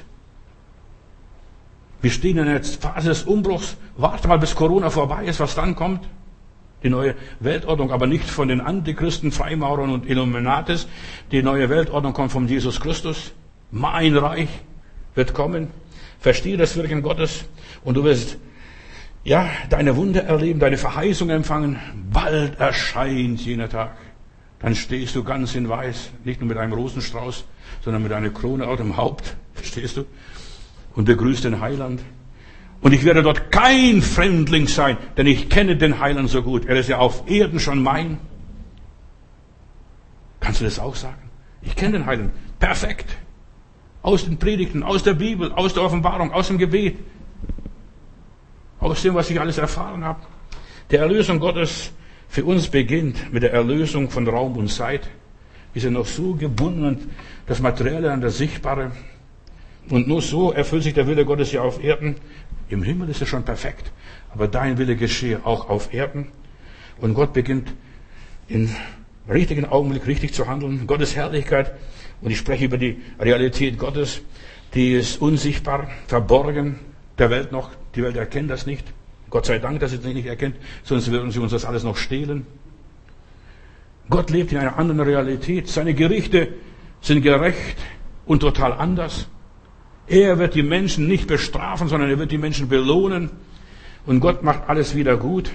Wir stehen in einer Phase des Umbruchs. Warte mal, bis Corona vorbei ist, was dann kommt. Die neue Weltordnung, aber nicht von den Antichristen, Freimaurern und Illuminatis. Die neue Weltordnung kommt von Jesus Christus. Mein Reich wird kommen. Verstehe das Wirken Gottes und du wirst ja deine Wunder erleben, deine Verheißung empfangen. Bald erscheint jener Tag. Dann stehst du ganz in Weiß, nicht nur mit einem Rosenstrauß, sondern mit einer Krone auf dem Haupt. Verstehst du? Und begrüßt den Heiland. Und ich werde dort kein Fremdling sein, denn ich kenne den Heiland so gut. Er ist ja auf Erden schon mein. Kannst du das auch sagen? Ich kenne den Heiland. Perfekt. Aus den Predigten, aus der Bibel, aus der Offenbarung, aus dem Gebet. Aus dem, was ich alles erfahren habe. Der Erlösung Gottes für uns beginnt mit der Erlösung von Raum und Zeit. Wir sind noch so gebunden das Materielle, an das Sichtbare. Und nur so erfüllt sich der Wille Gottes ja auf Erden. Im Himmel ist es schon perfekt. Aber dein Wille geschehe auch auf Erden. Und Gott beginnt im richtigen Augenblick richtig zu handeln. Gottes Herrlichkeit. Und ich spreche über die Realität Gottes. Die ist unsichtbar, verborgen der Welt noch. Die Welt erkennt das nicht. Gott sei Dank, dass sie das nicht erkennt, sonst würden sie uns das alles noch stehlen. Gott lebt in einer anderen Realität. Seine Gerichte sind gerecht und total anders. Er wird die Menschen nicht bestrafen, sondern er wird die Menschen belohnen. Und Gott macht alles wieder gut.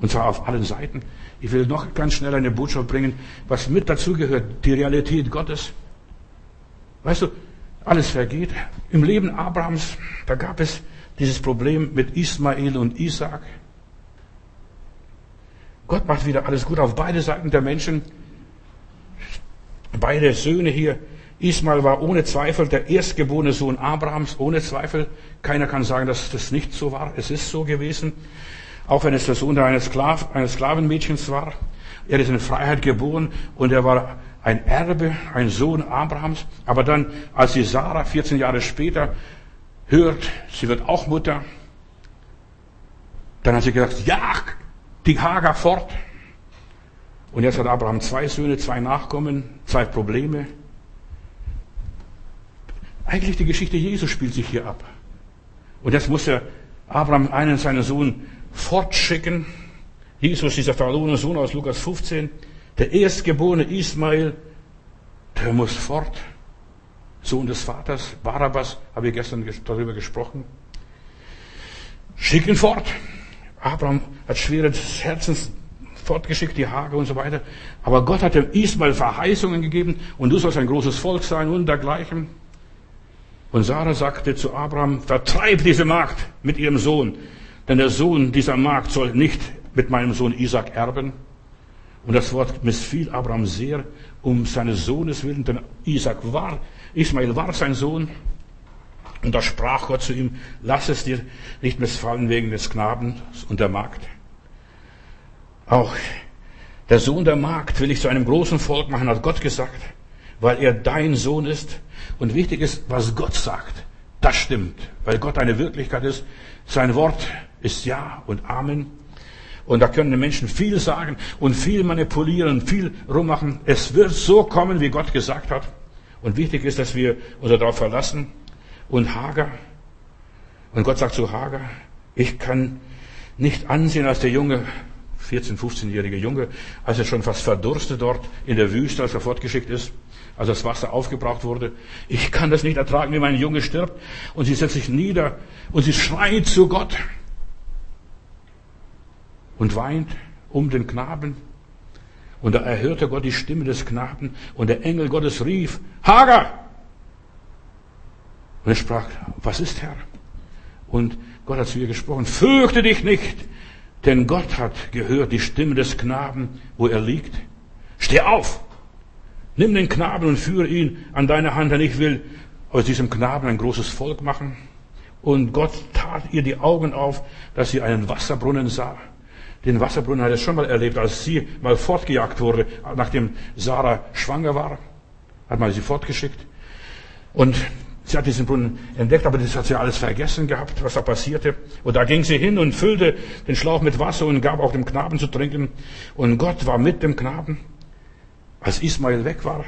Und zwar auf allen Seiten. Ich will noch ganz schnell eine Botschaft bringen, was mit dazugehört, die Realität Gottes. Weißt du, alles vergeht. Im Leben Abrahams, da gab es dieses Problem mit Ismael und Isaac. Gott macht wieder alles gut auf beide Seiten der Menschen. Beide Söhne hier. Ismael war ohne Zweifel der erstgeborene Sohn Abrahams, ohne Zweifel. Keiner kann sagen, dass das nicht so war. Es ist so gewesen. Auch wenn es der Sohn eines, Sklav, eines Sklavenmädchens war. Er ist in Freiheit geboren und er war ein Erbe, ein Sohn Abrahams. Aber dann, als die Sarah 14 Jahre später hört, sie wird auch Mutter. Dann hat sie gesagt, ja, die Hager fort. Und jetzt hat Abraham zwei Söhne, zwei Nachkommen, zwei Probleme. Eigentlich die Geschichte Jesu spielt sich hier ab. Und jetzt muss er Abraham einen seiner Sohn fortschicken. Jesus, dieser verlorene Sohn aus Lukas 15, der erstgeborene Ismael, der muss fort. Sohn des Vaters, Barabbas, habe ich gestern darüber gesprochen. Schick ihn fort. Abraham hat schwere Herzens fortgeschickt, die Hage und so weiter. Aber Gott hat dem Ismael Verheißungen gegeben und du sollst ein großes Volk sein und dergleichen. Und Sarah sagte zu Abraham, vertreib diese Magd mit ihrem Sohn, denn der Sohn dieser Magd soll nicht mit meinem Sohn Isaac erben. Und das Wort missfiel Abraham sehr um seines Sohnes willen, denn Isaac war Ismael war sein Sohn. Und da sprach Gott zu ihm, lass es dir nicht missfallen wegen des Knaben und der Magd. Auch der Sohn der Magd will ich zu einem großen Volk machen, hat Gott gesagt, weil er dein Sohn ist. Und wichtig ist, was Gott sagt. Das stimmt, weil Gott eine Wirklichkeit ist. Sein Wort ist Ja und Amen. Und da können die Menschen viel sagen und viel manipulieren, viel rummachen. Es wird so kommen, wie Gott gesagt hat. Und wichtig ist, dass wir uns darauf verlassen. Und Hager, und Gott sagt zu Hager, ich kann nicht ansehen, als der Junge, 14-, 15-jährige Junge, als er schon fast verdurstet dort in der Wüste, als er fortgeschickt ist, als das Wasser aufgebraucht wurde. Ich kann das nicht ertragen, wie mein Junge stirbt. Und sie setzt sich nieder und sie schreit zu Gott und weint um den Knaben. Und da erhörte Gott die Stimme des Knaben und der Engel Gottes rief, Hagar! Und er sprach, was ist Herr? Und Gott hat zu ihr gesprochen, fürchte dich nicht, denn Gott hat gehört die Stimme des Knaben, wo er liegt. Steh auf! Nimm den Knaben und führe ihn an deine Hand, denn ich will aus diesem Knaben ein großes Volk machen. Und Gott tat ihr die Augen auf, dass sie einen Wasserbrunnen sah. Den Wasserbrunnen hat er schon mal erlebt, als sie mal fortgejagt wurde, nachdem Sarah schwanger war, hat man sie fortgeschickt. Und sie hat diesen Brunnen entdeckt, aber das hat sie alles vergessen gehabt, was da passierte. Und da ging sie hin und füllte den Schlauch mit Wasser und gab auch dem Knaben zu trinken. Und Gott war mit dem Knaben. Als Ismael weg war,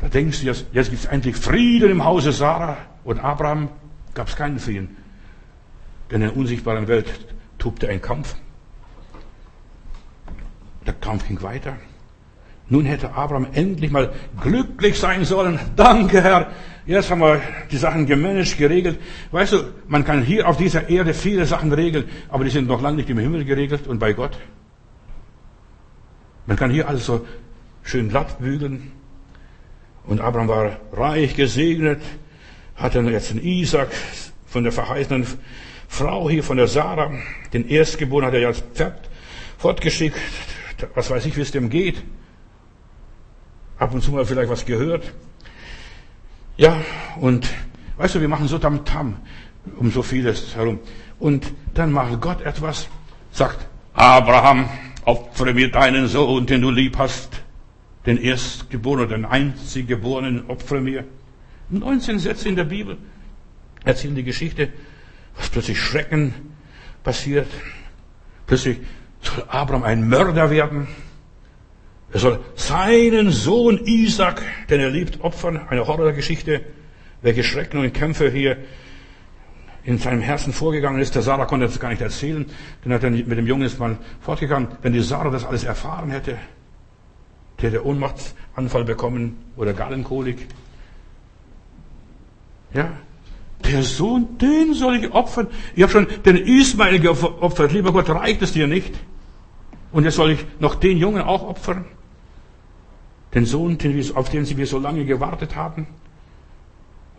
da denkst du, jetzt, jetzt gibt es endlich Frieden im Hause Sarah. Und Abraham gab es keinen Frieden. Denn in der unsichtbaren Welt tobte ein Kampf. Der Kampf ging weiter. Nun hätte Abraham endlich mal glücklich sein sollen. Danke, Herr. Jetzt haben wir die Sachen gemanagt, geregelt. Weißt du, man kann hier auf dieser Erde viele Sachen regeln, aber die sind noch lange nicht im Himmel geregelt und bei Gott. Man kann hier alles so schön glatt bügeln. Und Abraham war reich gesegnet, hatte jetzt einen Isaac von der verheißenen Frau hier, von der Sarah. Den Erstgeborenen hat er ja als Pferd fortgeschickt. Was weiß ich, wie es dem geht ab und zu mal vielleicht was gehört. Ja, und weißt du, wir machen so Tamtam um so vieles herum. Und dann macht Gott etwas, sagt, Abraham, opfere mir deinen Sohn, den du lieb hast, den Erstgeborenen, den Einziggeborenen, opfere mir. 19 Sätze in der Bibel erzählen die Geschichte, was plötzlich Schrecken passiert. Plötzlich soll Abraham ein Mörder werden. Er soll seinen Sohn Isaac, den er liebt, opfern. Eine Horrorgeschichte, welche Schrecken und Kämpfe hier in seinem Herzen vorgegangen ist. Der Sarah konnte das gar nicht erzählen, denn er hat dann mit dem Jungen ist mal fortgegangen. Wenn die Sarah das alles erfahren hätte, der hätte Ohnmachtsanfall bekommen oder Gallenkolik. Ja, der Sohn, den soll ich opfern. Ich habe schon den Ismael geopfert. Lieber Gott, reicht es dir nicht? Und jetzt soll ich noch den Jungen auch opfern? den Sohn, auf den wir so lange gewartet haben.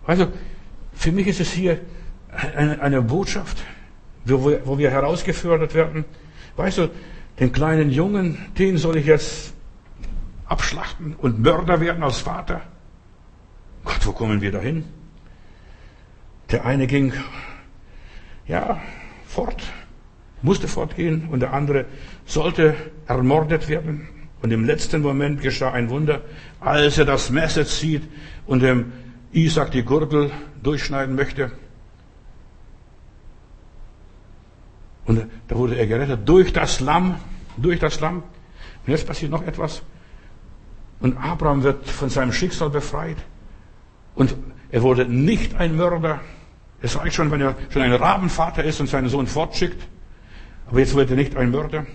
Also, für mich ist es hier eine, eine Botschaft, wo wir, wo wir herausgefördert werden. Weißt du, den kleinen Jungen, den soll ich jetzt abschlachten und Mörder werden als Vater. Gott, wo kommen wir dahin? Der eine ging, ja, fort, musste fortgehen und der andere sollte ermordet werden. Und im letzten Moment geschah ein Wunder, als er das Messer zieht und dem Isaac die Gürtel durchschneiden möchte. Und da wurde er gerettet durch das Lamm, durch das Lamm. Und jetzt passiert noch etwas. Und Abraham wird von seinem Schicksal befreit. Und er wurde nicht ein Mörder. Es reicht schon, wenn er schon ein Rabenvater ist und seinen Sohn fortschickt. Aber jetzt wird er nicht ein Mörder.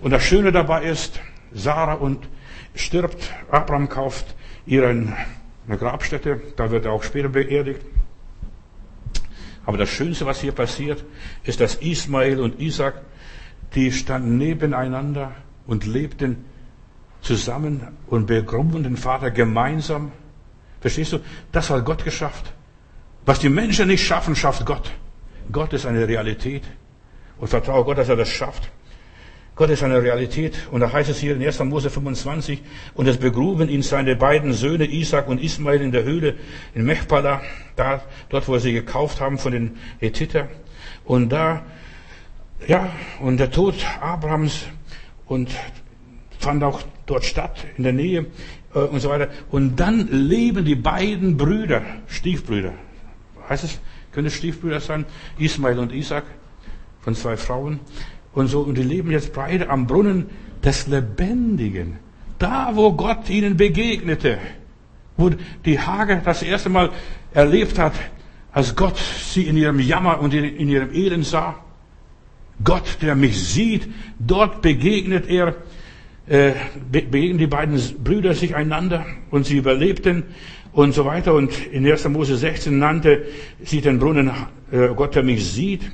Und das Schöne dabei ist, Sarah und stirbt. Abraham kauft ihren eine Grabstätte, da wird er auch später beerdigt. Aber das Schönste, was hier passiert, ist, dass Ismael und Isaac, die standen nebeneinander und lebten zusammen und begruben den Vater gemeinsam. Verstehst du? Das hat Gott geschafft. Was die Menschen nicht schaffen, schafft Gott. Gott ist eine Realität. Und vertraue Gott, dass er das schafft. Gott ist eine Realität. Und da heißt es hier in 1. Mose 25, und es begruben ihn seine beiden Söhne Isaac und Ismael in der Höhle in Mechpala, da, dort, wo sie gekauft haben von den Hethiter. Und da, ja, und der Tod Abrahams und fand auch dort statt, in der Nähe äh, und so weiter. Und dann leben die beiden Brüder, Stiefbrüder. Heißt es, können es Stiefbrüder sein? Ismael und Isaac von zwei Frauen und so, und die leben jetzt beide am Brunnen des Lebendigen. Da, wo Gott ihnen begegnete. Wo die Hager das erste Mal erlebt hat, als Gott sie in ihrem Jammer und in ihrem Elend sah. Gott, der mich sieht, dort begegnet er, äh, begegnen die beiden Brüder sich einander und sie überlebten und so weiter. Und in 1. Mose 16 nannte sie den Brunnen äh, Gott, der mich sieht.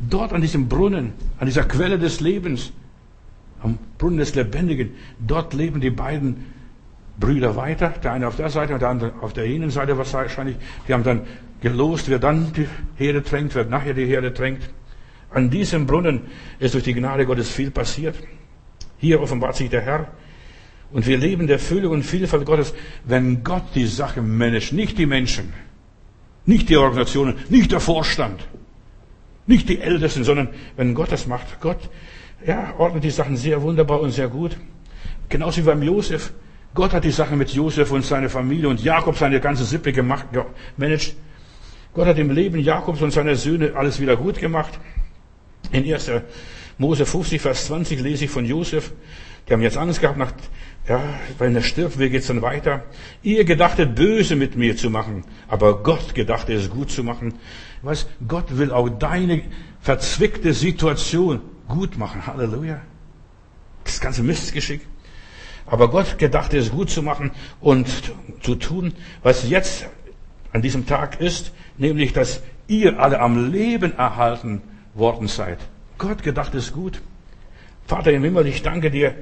Dort an diesem Brunnen, an dieser Quelle des Lebens, am Brunnen des Lebendigen, dort leben die beiden Brüder weiter. Der eine auf der Seite und der andere auf der jenen Seite wahrscheinlich. Die haben dann gelost, wer dann die Herde tränkt, wer nachher die Herde tränkt. An diesem Brunnen ist durch die Gnade Gottes viel passiert. Hier offenbart sich der Herr. Und wir leben der Fülle und Vielfalt Gottes, wenn Gott die Sache managt, nicht die Menschen, nicht die Organisationen, nicht der Vorstand. Nicht die Ältesten, sondern wenn Gott das macht. Gott ja, ordnet die Sachen sehr wunderbar und sehr gut. Genauso wie beim Josef. Gott hat die Sache mit Josef und seiner Familie und Jakob seine ganze Sippe gemacht, gemanagt. Gott hat im Leben Jakobs und seiner Söhne alles wieder gut gemacht. In 1. Mose 50, Vers 20 lese ich von Josef. Die haben jetzt Angst gehabt, nach, ja, wenn er stirbt, wie geht's dann weiter? Ihr gedachtet, böse mit mir zu machen, aber Gott gedachte, es gut zu machen. Was? Gott will auch deine verzwickte Situation gut machen. Halleluja. Das ganze Mistgeschick. Aber Gott gedachte es gut zu machen und zu tun, was jetzt an diesem Tag ist, nämlich, dass ihr alle am Leben erhalten worden seid. Gott gedacht es gut. Vater im Himmel, ich danke dir,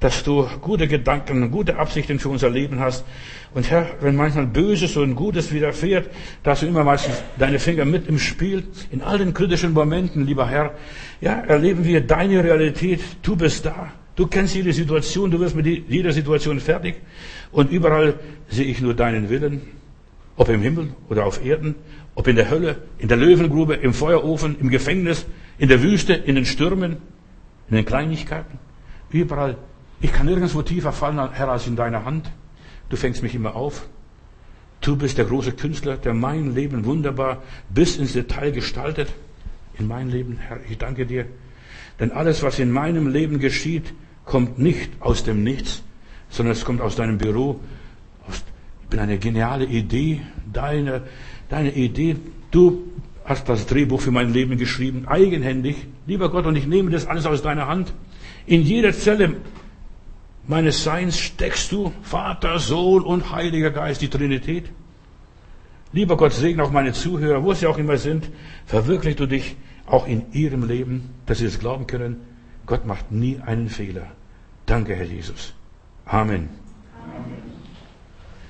dass du gute Gedanken, gute Absichten für unser Leben hast. Und Herr, wenn manchmal Böses und Gutes widerfährt, da hast du immer meistens deine Finger mit im Spiel. In all den kritischen Momenten, lieber Herr, ja, erleben wir deine Realität. Du bist da. Du kennst jede Situation, du wirst mit jeder Situation fertig. Und überall sehe ich nur deinen Willen. Ob im Himmel oder auf Erden, ob in der Hölle, in der Löwengrube, im Feuerofen, im Gefängnis, in der Wüste, in den Stürmen, in den Kleinigkeiten. Überall. Ich kann nirgendwo tiefer fallen, Herr, als in deiner Hand. Du fängst mich immer auf. Du bist der große Künstler, der mein Leben wunderbar bis ins Detail gestaltet. In mein Leben, Herr, ich danke dir. Denn alles, was in meinem Leben geschieht, kommt nicht aus dem Nichts, sondern es kommt aus deinem Büro. Ich bin eine geniale Idee, deine, deine Idee. Du hast das Drehbuch für mein Leben geschrieben, eigenhändig. Lieber Gott, und ich nehme das alles aus deiner Hand. In jeder Zelle meines Seins steckst du Vater, Sohn und Heiliger Geist, die Trinität. Lieber Gott, segne auch meine Zuhörer, wo sie auch immer sind. Verwirklich du dich auch in ihrem Leben, dass sie es glauben können. Gott macht nie einen Fehler. Danke, Herr Jesus. Amen. Amen.